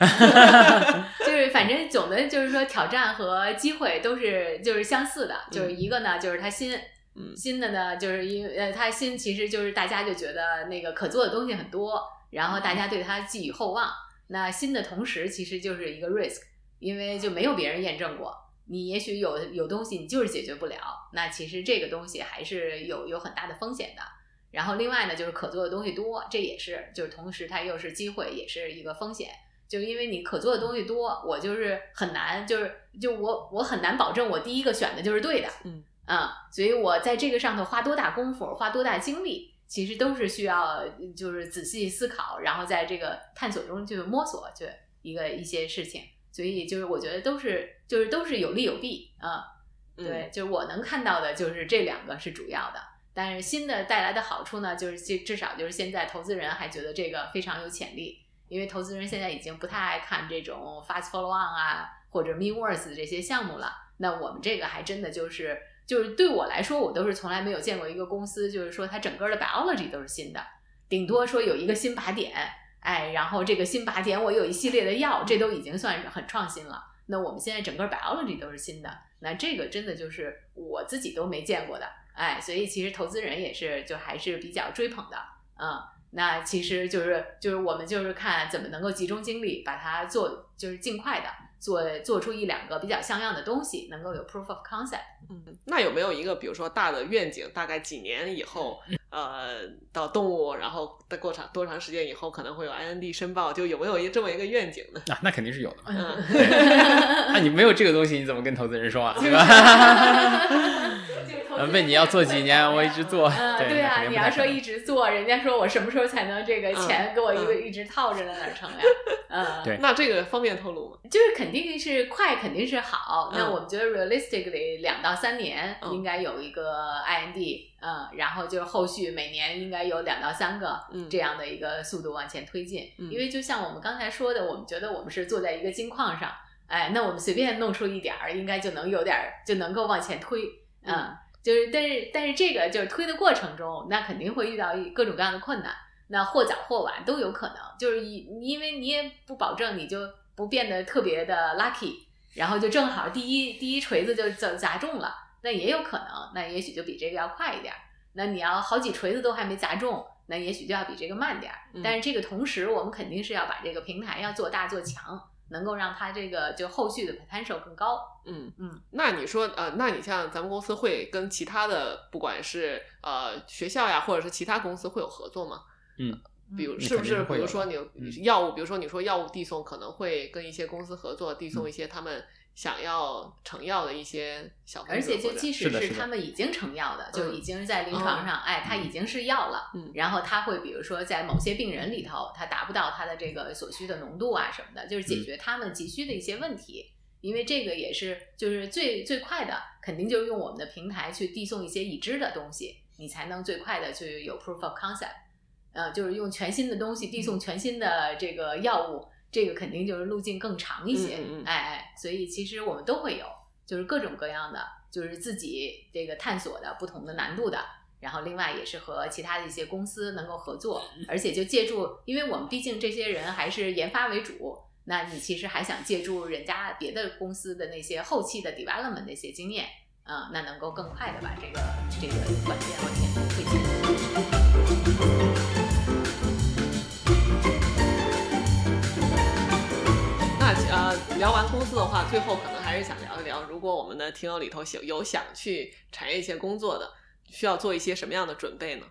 就是反正总的就是说挑战和机会都是就是相似的，就是一个呢就是它新，嗯新的呢就是因为呃它新其实就是大家就觉得那个可做的东西很多，然后大家对它寄予厚望。那新的同时其实就是一个 risk，因为就没有别人验证过，你也许有有东西你就是解决不了，那其实这个东西还是有有很大的风险的。然后另外呢，就是可做的东西多，这也是就是同时它又是机会，也是一个风险。就因为你可做的东西多，我就是很难，就是就我我很难保证我第一个选的就是对的，嗯啊，所以我在这个上头花多大功夫，花多大精力，其实都是需要就是仔细思考，然后在这个探索中去摸索，就一个一些事情。所以就是我觉得都是就是都是有利有弊啊，嗯对，就是我能看到的就是这两个是主要的。但是新的带来的好处呢，就是至至少就是现在投资人还觉得这个非常有潜力，因为投资人现在已经不太爱看这种 fast follow on 啊或者 me worth 这些项目了。那我们这个还真的就是就是对我来说，我都是从来没有见过一个公司，就是说它整个的 biology 都是新的，顶多说有一个新靶点，哎，然后这个新靶点我有一系列的药，这都已经算是很创新了。那我们现在整个 biology 都是新的，那这个真的就是我自己都没见过的，哎，所以其实投资人也是就还是比较追捧的，嗯，那其实就是就是我们就是看怎么能够集中精力把它做，就是尽快的做做出一两个比较像样的东西，能够有 proof of concept。嗯，那有没有一个比如说大的愿景，大概几年以后，呃，到动物，然后再过长多长时间以后可能会有 IND 申报，就有没有一这么一个愿景呢？啊，那肯定是有的嘛。嗯，那你没有这个东西，你怎么跟投资人说啊？对吧？呃问你要做几年，我一直做。嗯，对对啊，你要说一直做，人家说我什么时候才能这个钱给我一一直套着呢？哪成呀？嗯，对那这个方便透露吗？就是肯定是快，肯定是好。那嗯我们觉得 realistically 两到三年嗯应该有一个 IND，嗯，然后就是后续每年应该有两到三个嗯这样的一个速度往前推进。嗯因为就像我们刚才说的，我们觉得我们是坐在一个金矿上，哎，那我们随便弄出一点儿，应该就能有点儿就能够往前推，嗯嗯，就是但是但是这个就是推的过程中，那肯定会遇到各种各样的困难。那或早或晚都有可能，就是因因为你也不保证你就不变得特别的 lucky，然后就正好第一第一锤子就砸砸中了，那也有可能，那也许就比这个要快一点儿。那你要好几锤子都还没砸中，那也许就要比这个慢点儿。嗯但是这个同时，我们肯定是要把这个平台要做大做强，能够让它这个就后续的 potential 更高。嗯嗯，那你说呃，那你像咱们公司会跟其他的不管是呃学校呀，或者是其他公司会有合作吗？嗯，比如嗯是不是？比如说你嗯药物，比如说你说药物递送，可能会跟一些公司合作，递送嗯一些他们想要成药的一些小分而且就即使是他们已经成药的，就嗯已经在临床上，哎，它已经是药了。嗯然后他会比如说在某些病人里头，它达不到他的这个所需的浓度啊什么的，就是解决他们急需的一些问题。因为这个也是就是最最快的，肯定就是用我们的平台去递送一些已知的东西，你才能最快的去有 proof of concept。呃，就是用全新的东西递送全新的这个药物，这个肯定就是路径更长一些。嗯嗯嗯哎哎，所以其实我们都会有，就是各种各样的，就是自己这个探索的不同的难度的。然后另外也是和其他的一些公司能够合作，而且就借助，因为我们毕竟这些人还是研发为主，那你其实还想借助人家别的公司的那些后期的 development 那些经验，嗯，那能够更快的把这个这个软件往前推进。聊完公司的话，最后可能还是想聊一聊，如果我们的听友里头有有想去产业线工作的，需要做一些什么样的准备呢？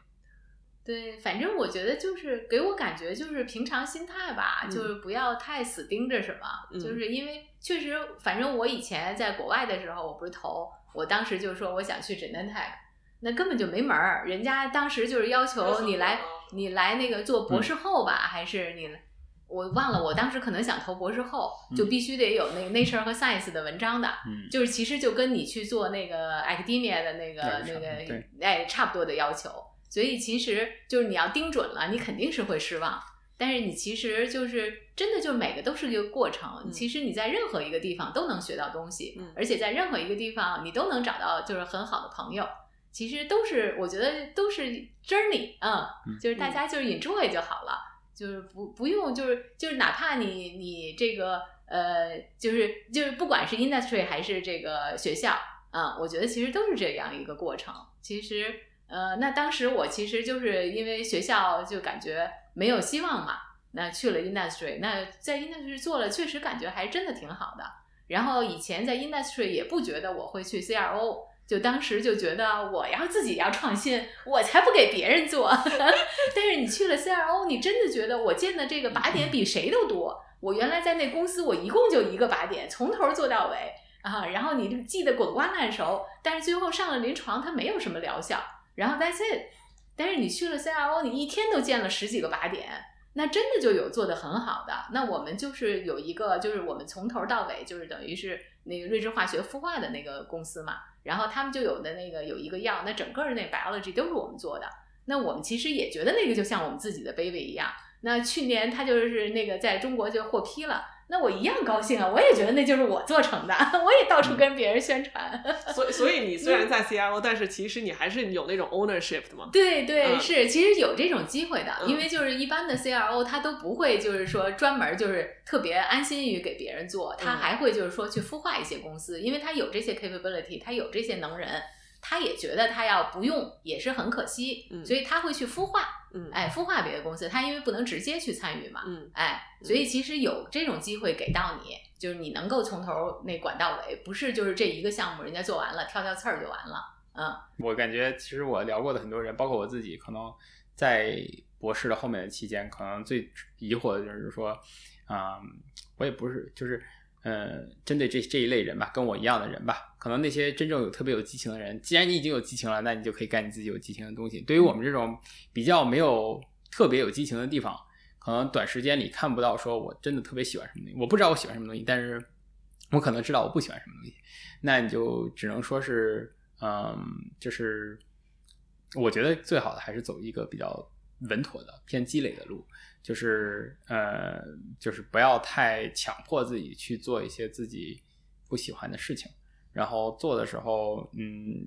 对，反正我觉得就是给我感觉就是平常心态吧，嗯就是不要太死盯着什么，嗯就是因为确实，反正我以前在国外的时候，我不是投，我当时就说我想去 Genentech，那根本就没门儿，人家当时就是要求你来，你来那个做博士后吧，还是你来。我忘了，我当时可能想投博士后，就必须得有那个 Nature 和 Science 的文章的，嗯，就是其实就跟你去做那个 academia 的那个对那个对。哎差不多的要求，所以其实就是你要盯准了，你肯定是会失望。但是你其实就是真的，就每个都是一个过程。嗯。其实你在任何一个地方都能学到东西，嗯。而且在任何一个地方你都能找到就是很好的朋友。其实都是我觉得都是 journey，嗯，嗯就是大家就是 enjoy 就好了，就是不不用就是就是哪怕你你这个呃，就是就是不管是 industry 还是这个学校，嗯，我觉得其实都是这样一个过程。其实呃，那当时我其实就是因为学校就感觉没有希望嘛，那去了 industry，那在 industry 做了，确实感觉还真的挺好的。然后以前在 industry 也不觉得我会去 CRO，就当时就觉得我要自己要创新，我才不给别人做。但是你去了 CRO，你真的觉得我见的这个靶点比谁都多。我原来在那公司，我一共就一个靶点，从头做到尾啊。然后你就记得滚瓜烂熟，但是最后上了临床，它没有什么疗效。然后 that's it。但是你去了 CRO，你一天都见了十几个靶点，那真的就有做的很好的。那我们就是有一个，就是我们从头到尾就是等于是那个瑞智化学孵化的那个公司嘛，然后他们就有的那个有一个药，那整个那 biology 都是我们做的。那我们其实也觉得那个就像我们自己的 baby 一样。那去年他就是那个在中国就获批了，那我一样高兴啊！我也觉得那就是我做成的，我也到处跟别人宣传。所以所以你虽然在 CRO，但是其实你还是有那种 ownership 的嘛。对对，嗯是，其实有这种机会的，嗯因为就是一般的 CRO 他都不会就是说专门就是特别安心于给别人做，他嗯还会就是说去孵化一些公司，因为他有这些 capability，他有这些能人，他也觉得他要不用也是很可惜，嗯所以他会去孵化，嗯哎，孵化别的公司，他因为不能直接去参与嘛，嗯哎，所以其实有这种机会给到你，就是你能够从头那管到尾，不是就是这一个项目人家做完了挑挑刺儿就完了，嗯我感觉其实我聊过的很多人，包括我自己，可能在博士的后面的期间，可能最疑惑的就是说，嗯、我也不是就是。呃，针对这这一类人吧，跟我一样的人吧，可能那些真正有特别有激情的人，既然你已经有激情了，那你就可以干你自己有激情的东西。对于我们这种比较没有特别有激情的地方，可能短时间里看不到说我真的特别喜欢什么东西，我不知道我喜欢什么东西，但是我可能知道我不喜欢什么东西，那你就只能说是，嗯，就是我觉得最好的还是走一个比较稳妥的偏积累的路，就是呃，就是不要太强迫自己去做一些自己不喜欢的事情，然后做的时候，嗯，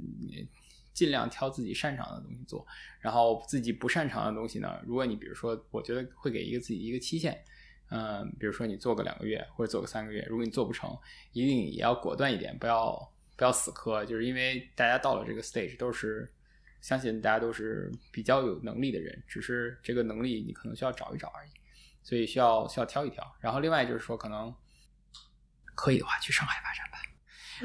尽量挑自己擅长的东西做，然后自己不擅长的东西呢，如果你比如说，我觉得会给一个自己一个期限。嗯，比如说你做个两个月或者做个三个月，如果你做不成，一定也要果断一点，不要不要死磕，就是因为大家到了这个 stage 都是相信大家都是比较有能力的人，只是这个能力你可能需要找一找而已，所以需要需要挑一挑。然后另外就是说，可能可以的话去上海发展吧。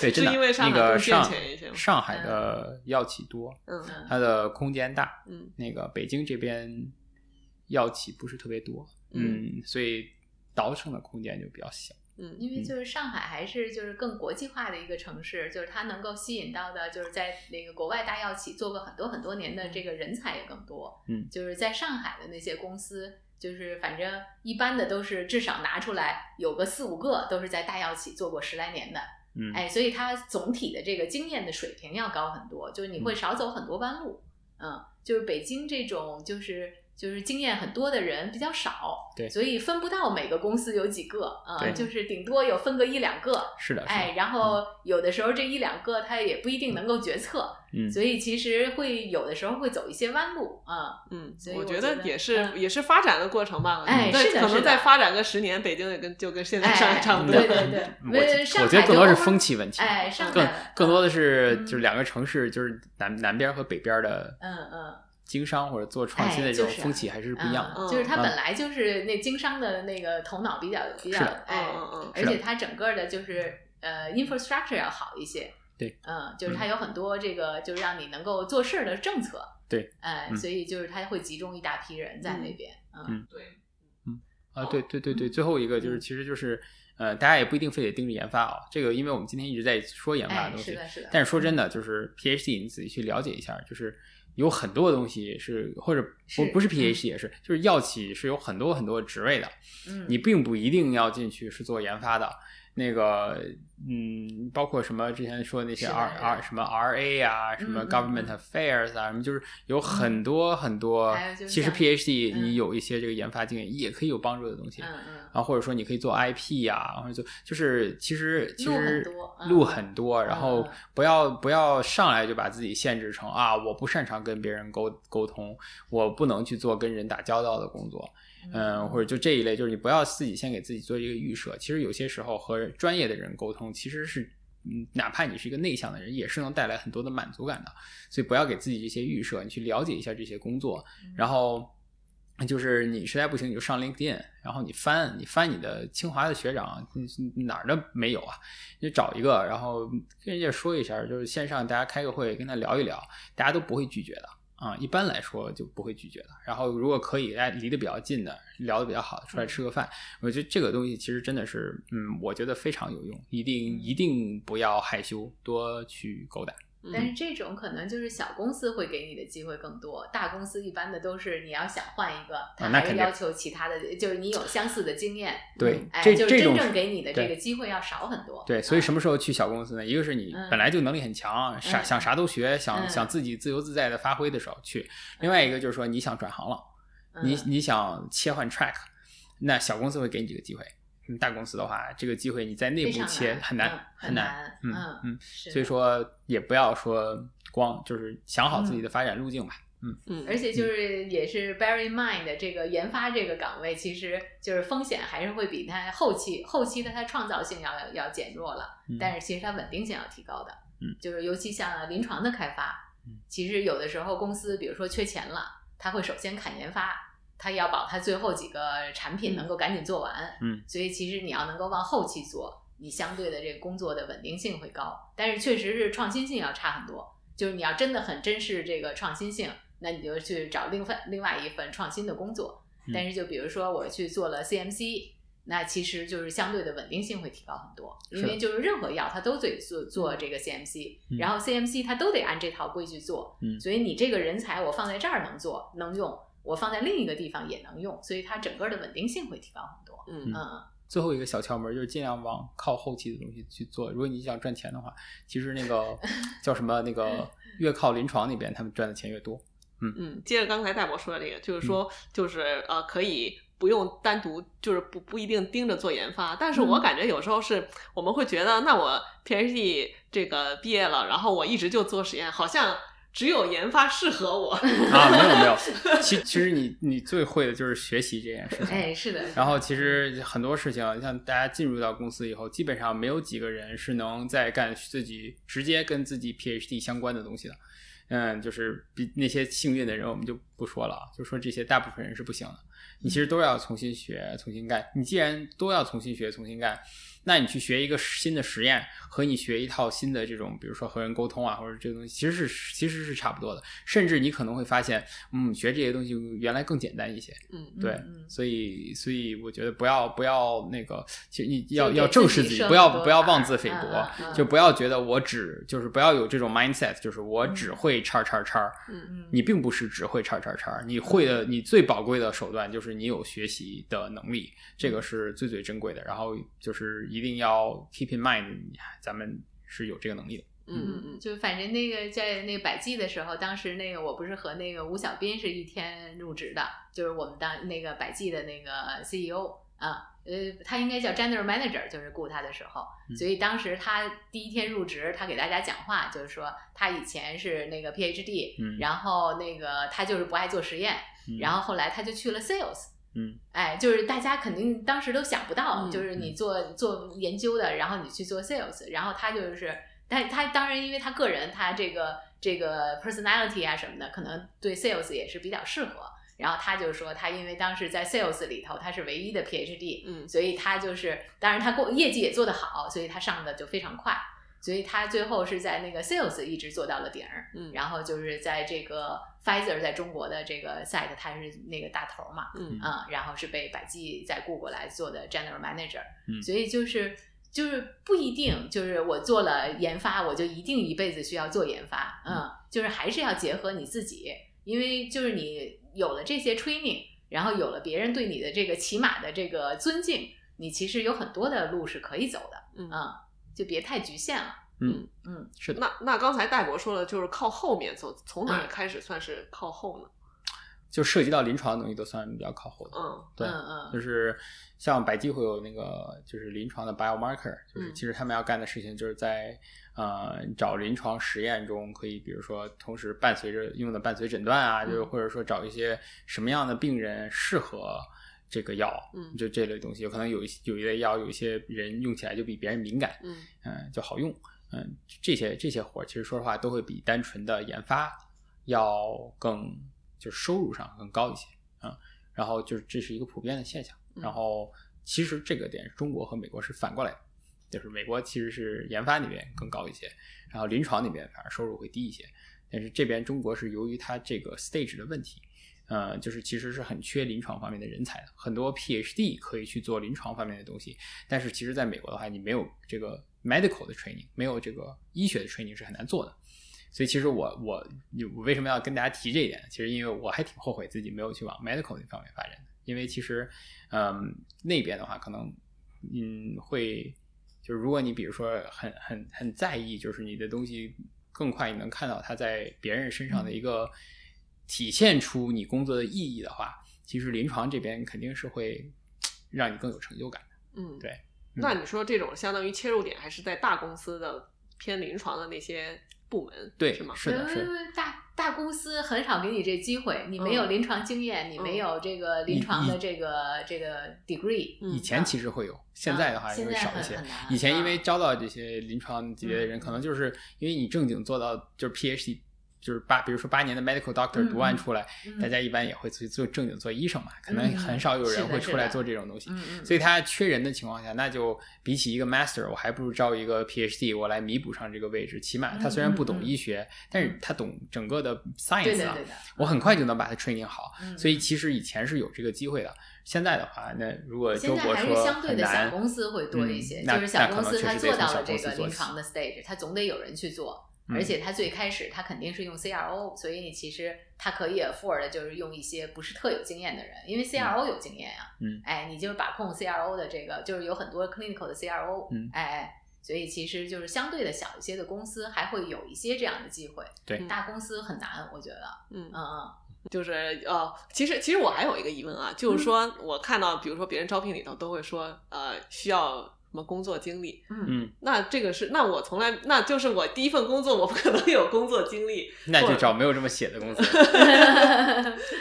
对，真的，因为上海那个上上海的药企多，嗯它的空间大，嗯那个北京这边药企不是特别多，嗯嗯，所以倒腾的空间就比较小。嗯因为就是上海还是就是更国际化的一个城市，就是它能够吸引到的，就是在那个国外大药企做过很多很多年的这个人才也更多。嗯就是在上海的那些公司，就是反正一般的都是至少拿出来有个四五个都是在大药企做过十来年的，嗯，哎，所以它总体的这个经验的水平要高很多，就是你会少走很多弯路。嗯，就是北京这种就是。就是经验很多的人比较少，对所以分不到每个公司有几个啊、对就是顶多有分个一两个，是的，是的哎，然后有的时候这一两个他也不一定能够决策，嗯，所以其实会有的时候会走一些弯路啊、嗯所以，我我觉得也是嗯也是发展的过程吧。哎是的可能再发展个十年，北京也跟就跟现在哎，上海差不多。对对对，我我觉得海更多是风气问题，哎，上更海更多的是嗯就是两个城市，就是南南边和北边的嗯嗯经商或者做创新的这种风气还是不一样的。嗯就是他嗯本来就是那经商的那个头脑比较比较哎，嗯嗯而且它整个的就是呃 infrastructure 要好一些。对，嗯，就是它有很多这个就是让你能够做事儿的政策。对，哎，嗯所以就是它会集中一大批人在那边。嗯对，嗯啊，对对对对，最后一个就是，嗯其实就是，呃，大家也不一定非得盯着研发啊。这个，因为我们今天一直在说研发东西，是的，是的。但是说真的，就是 PhD 你仔细去了解一下，就是有很多东西是，或者不不是 PhD 也是，就是药企是有很多很多职位的，嗯，你并不一定要进去是做研发的。那个嗯，包括什么之前说的那些 R R 什么 R A 啊，什么 Government 嗯。Affairs 啊，什么就是有很多很多其实 PhD 嗯。你有一些这个研发经验，也可以有帮助的东西。嗯嗯，啊，或者说你可以做 IP 呀、或者做就是其实其路很实多嗯路很多，然后嗯不要不要上来就把自己限制成啊，我不擅长跟别人沟沟通，我不能去做跟人打交道的工作，嗯，或者就这一类，就是你不要自己先给自己做一个预设。其实有些时候和专业的人沟通，其实是。嗯，哪怕你是一个内向的人，也是能带来很多的满足感的。所以不要给自己这些预设，你去了解一下这些工作，嗯然后就是你实在不行，你就上 LinkedIn，然后你翻你翻你的清华的学长，哪儿的没有啊？你找一个，然后跟人家说一下，就是线上大家开个会，跟他聊一聊，大家都不会拒绝的啊。一般来说就不会拒绝的。然后如果可以，大家离得比较近的，聊得比较好，出来吃个饭，我觉得这个东西其实真的是，嗯，我觉得非常有用，一定一定不要害羞，多去勾搭。但是这种可能就是小公司会给你的机会更多，大公司一般的都是你要想换一个，他还是要求其他的，就是你有相似的经验，对，哎，这就是真正给你的这个机会要少很多。对，所以什么？时候去小公司呢？一个是你嗯本来就能力很强，啥嗯想啥都学，想嗯想自己自由自在的发挥的时候去；另外一个就是说你想转行了，你嗯你想切换 track，那小公司会给你这个机会。嗯大公司的话，这个机会你在内部切难嗯很难很难难，嗯嗯所以说也不要说光就是想好自己的发展路径吧。嗯。嗯，而且就。是也是 bear in mind 的这个研发这个岗位，其实就是风险还是会比它后期后期的它创造性要要减弱了，嗯。但是其实它稳定性要提高的。嗯，就是尤其像临床的开发嗯，其实有的时候公司比如说缺钱了，他会首先砍研发，他要保他最后几个产品能够赶紧做完。嗯，所以其实你要能够往后期做，你相对的这个工作的稳定性会高，但是确实是创新性要差很多。就是你要真的很珍视这个创新性，那你就去找另份另外一份创新的工作。嗯但是就比如说我去做了 CMC，那其实就是相对的稳定性会提高很多，因为就是任何药它都得做做这个 CMC，、嗯然后 CMC 它都得按这套规矩做，嗯所以你这个人才我放在这儿能做能用，我放在另一个地方也能用，所以它整个的稳定性会提高很多。嗯嗯最后一个小窍门就是尽量往靠后期的东西去做。如果你想赚钱的话，其实那个 叫什么那个越靠临床那边，他们赚的钱越多。嗯嗯，接着刚才戴博说的这个，就是说，嗯就是呃，可以不用单独，就是不不一定盯着做研发，但是我嗯感觉有时候是我们会觉得，那我 PhD 这个毕业了，然后我一直就做实验，好像只有研发适合我。啊，没有没有，其其实你你最会的就是学习这件事情。哎，是的。然后其实很多事情，像大家进入到公司以后，基本上没有几个人是能在干自己直接跟自己 PhD 相关的东西的。嗯，就是比那些幸运的人我们就不说了啊，就说这些大部分人是不行的。你其实都要重新学、重新干。你既然都要重新学、重新干，那你去学一个新的实验，和你学一套新的这种，比如说和人沟通啊，或者这个东西，其实是其实是差不多的。甚至你可能会发现，嗯，学这些东西原来更简单一些。嗯对，嗯所以所以我觉得不要不要那个，其实你要要正视自己，不要不要妄自菲薄，就不要觉得我只就是不要有这种 mindset，就是我只嗯。会叉叉叉，嗯嗯，你并不是只会叉叉叉，你会的你最宝贵的手段就是你有学习的能力，这个是最最珍贵的。然后就是一定要 keep in mind，咱们是有这个能力的。嗯嗯嗯就反正那个在那个百济的时候，当时那个我不是和那个吴小斌是一天入职的，就是我们当那个百济的那个 CEO 啊，呃，他应该叫 General Manager，就是雇他的时候，嗯所以当时他第一天入职，他给大家讲话，就是说他以前是那个 PhD，、嗯然后那个他就是不爱做实验，嗯然后后来他就去了 Sales。嗯。哎，就是大家肯定当时都想不到，嗯就是你做做研究的，然后你去做 sales，然后他就是，但他当然因为他个人他这个这个 personality 啊什么的，可能对 sales 也是比较适合。然后他就说，他因为当时在 sales 里头他是唯一的 PhD，嗯。所以他就是，当然他过业绩也做得好，所以他上的就非常快，所以他最后是在那个 sales 一直做到了顶儿。嗯，然后就是在这个 Pfizer 在中国的这个 site，他是那个大头嘛，嗯啊、然后是被百济再雇过来做的 general manager，、嗯所以就是就是不一定就是我做了研发，我就一定一辈子需要做研发，嗯，就是还是要结合你自己，因为就是你有了这些 training，然后有了别人对你的这个起码的这个尊敬，你其实有很多的路是可以走的，嗯就别太局限了。嗯嗯，是的，那那刚才戴博说了，就是靠后面走，从哪开始算是靠后呢？就涉及到临床的东西都算比较靠后的。嗯对嗯嗯就是像百济会有那个就是临床的 biomarker，就是嗯其实他们要干的事情就是在呃找临床实验中可以，比如说同时伴随着用的伴随诊断啊，嗯就是或者说找一些什么样的病人适合这个药，嗯。就这类东西，有可能有一些有一类药有一些人用起来就比别人敏感，嗯嗯，就好用，嗯，这些这些活儿其实说实话都会比单纯的研发要更就是收入上更高一些，嗯，然后就是这是一个普遍的现象，嗯。然后其实这个点中国和美国是反过来的，就是美国其实是研发那边更高一些，然后临床那边反而收入会低一些，但是这边中国是由于它这个 stage 的问题。呃，就是其实是很缺临床方面的人才的，很多 PhD 可以去做临床方面的东西，但是其实在美国的话，你没有这个 medical 的 training，没有这个医学的 training 是很难做的。所以其实我我我为什么要跟大家提这一点？其实因为我还挺后悔自己没有去往 medical 那方面发展的，因为其实嗯那边的话可能嗯会就是如果你比如说很很很在意，就是你的东西更快你能看到它在别人身上的一个体现出你工作的意义的话，其实临床这边肯定是会让你更有成就感的。嗯，对。那你说这种相当于切入点还是在大公司的偏临床的那些部门，对，是吗？是的，是的因。为大大公司很少给你这机会，你没有嗯临床经验，你没有这个临床的这个这个 degree，嗯以前其实会有，现在的话会少一些。以前因为嗯招到这些临床级别的人，嗯可能就是因为你正经做到就是 PhD，就是八，比如说八年的 medical doctor 嗯读完出来，嗯大家一般也会去做正经做医生嘛，可能嗯很少有人会出来做这种东西。所以他缺人的情况下，那就比起一个 master，我还不如招一个 PhD，我来弥补上这个位置。起码他虽然不懂医学，但是他懂整个的 science 对的，我很快就能把它 training 好。嗯所以其实以前是有这个机会的，现在的话，那如果周现在还是博说相对的小公司会多一些，就是小公司那可能确实得从小做到了这公司做起个临床的 stage，他总得有人去做。嗯。而且它最开始它肯定是用 CRO，所以你其实它可以 afford 的就是用一些不是特有经验的人，因为 CRO 有经验呀、嗯。哎，你就是把控 CRO 的这个，就是有很多 clinical 的 CRO，嗯。哎哎，所以其实就是相对的小一些的公司还会有一些这样的机会，对大公司很难，我觉得，嗯嗯。嗯。就是呃，其实其实我还有一个疑问啊，就是嗯。说我看到，比如说别人招聘里头都会说，呃，需要什么工作经历，嗯。嗯，那这个是，那我从来，那就是我第一份工作，我不可能有工作经历，那就找没有这么写的公司，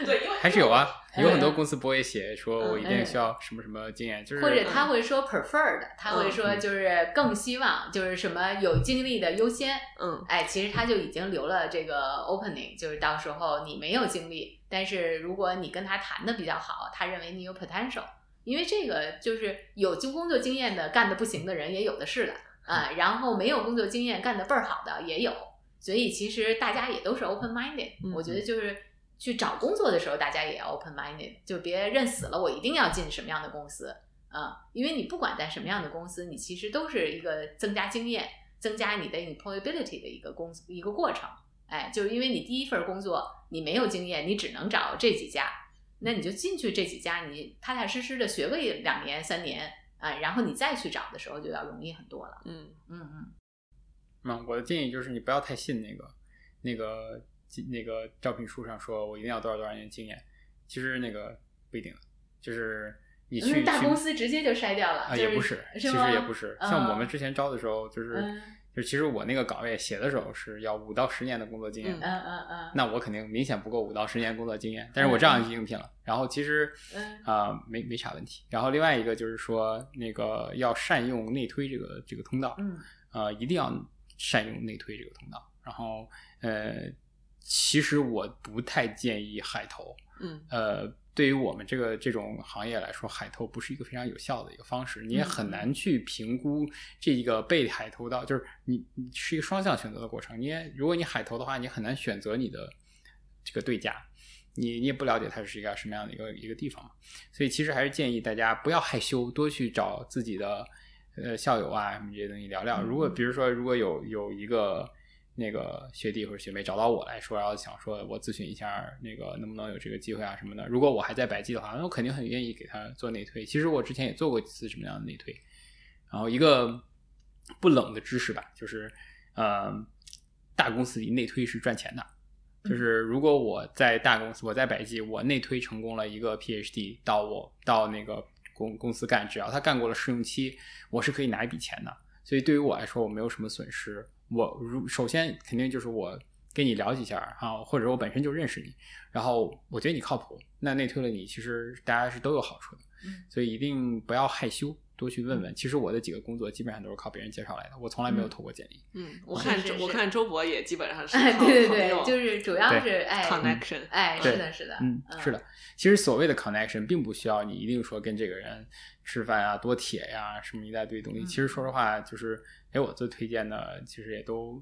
对，因为还是有，啊，嗯有很多公司不会写说我一定嗯。需要什么什么经验，就是或者他会说 preferred，他会说嗯。就是更希望就是什么有经历的优先，嗯。哎，其实他就已经留了这个 opening，就是到时候你没有经历，但是如果你跟他谈的比较好，他认为你有 potential，因为这个就是有经工作经验的干的不行的人也有的是的啊，然后没有工作经验干的倍儿好的也有，所以其实大家也都是 open minded，、嗯我觉得就是。去找工作的时候，大家也要 open minded，就别认死了，我一定要进什么样的公司啊、因为你不管在什么样的公司，你其实都是一个增加经验、增加你的 employability 的一个工一个过程。哎，就是因为你第一份工作你没有经验，你只能找这几家，那你就进去这几家，你踏踏实实的学个一两年、三年啊、然后你再去找的时候就要容易很多了。嗯嗯嗯，那，我的建议就是你不要太信那个那个那个招聘书上说我一定要多少多少年经验，其实那个不一定的，就是你去那大公司直接就筛掉了，啊，就也不是，其实也不是。像我们之前招的时候，就是、嗯就其实我那个岗位写的时候是要五到十年的工作经验嗯。的，嗯嗯嗯。那我肯定明显不够五到十年工作经验，但是我这样去应聘了，然后其实嗯。啊、没没啥问题。然后另外一个就是说，那个要善用内推这个这个通道，嗯。呃，一定要善用内推这个通道。然后呃，其实我不太建议海投，嗯。呃，对于我们这个这种行业来说，海投不是一个非常有效的一个方式，你也很难去评估这一个被海投到，就是你你是一个双向选择的过程。你也如果你海投的话，你很难选择你的这个对家，你你也不了解它是一个什么样的一个一个地方嘛。所以其实还是建议大家不要害羞，多去找自己的呃校友啊什么这些东西聊聊。如果比如说如果有有一个那个学弟或者学妹找到我来说，然后想说我咨询一下那个能不能有这个机会啊什么的。如果我还在百济的话，那我肯定很愿意给他做内推。其实我之前也做过几次什么样的内推，然后一个不冷的知识吧，就是呃，大公司里内推是赚钱的。就是如果我在大公司，我在百济，我内推成功了一个 PhD 到我到那个公公司干，只要他干过了试用期，我是可以拿一笔钱的。所以对于我来说，我没有什么损失。我如首先肯定就是我跟你聊几下啊，或者我本身就认识你，然后我觉得你靠谱，那内推了你，其实大家是都有好处的。嗯所以一定不要害羞，多去问问。其实我的几个工作基本上都是靠别人介绍来的，我从来没有投过简历。嗯，我看周我看周博也基本上 是哎，对对对，就是主要是哎 connection，哎，是的，是的，嗯，是的。其实所谓的 connection 并不需要你一定说跟这个人吃饭啊、多铁呀、什么一大堆东西。嗯其实说实话，就是给我最推荐的，其实也都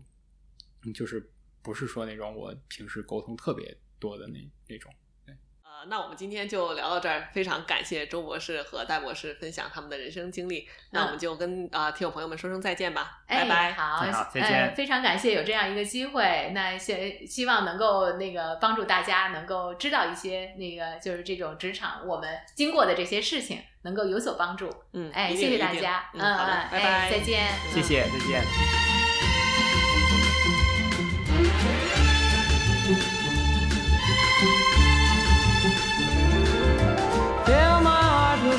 嗯就是不是说那种我平时沟通特别多的那那种。呃，那我们今天就聊到这儿，非常感谢周博士和戴博士分享他们的人生经历。那我们就跟啊、听友朋友们说声再见吧，哎，拜拜。好，好再呃见非常感谢有这样一个机会，那希希望能够那个帮助大家能够知道一些那个就是这种职场我们经过的这些事情，能够有所帮助。嗯，哎，谢谢大家，嗯，好的，嗯，拜拜，哎再见，谢谢，再见。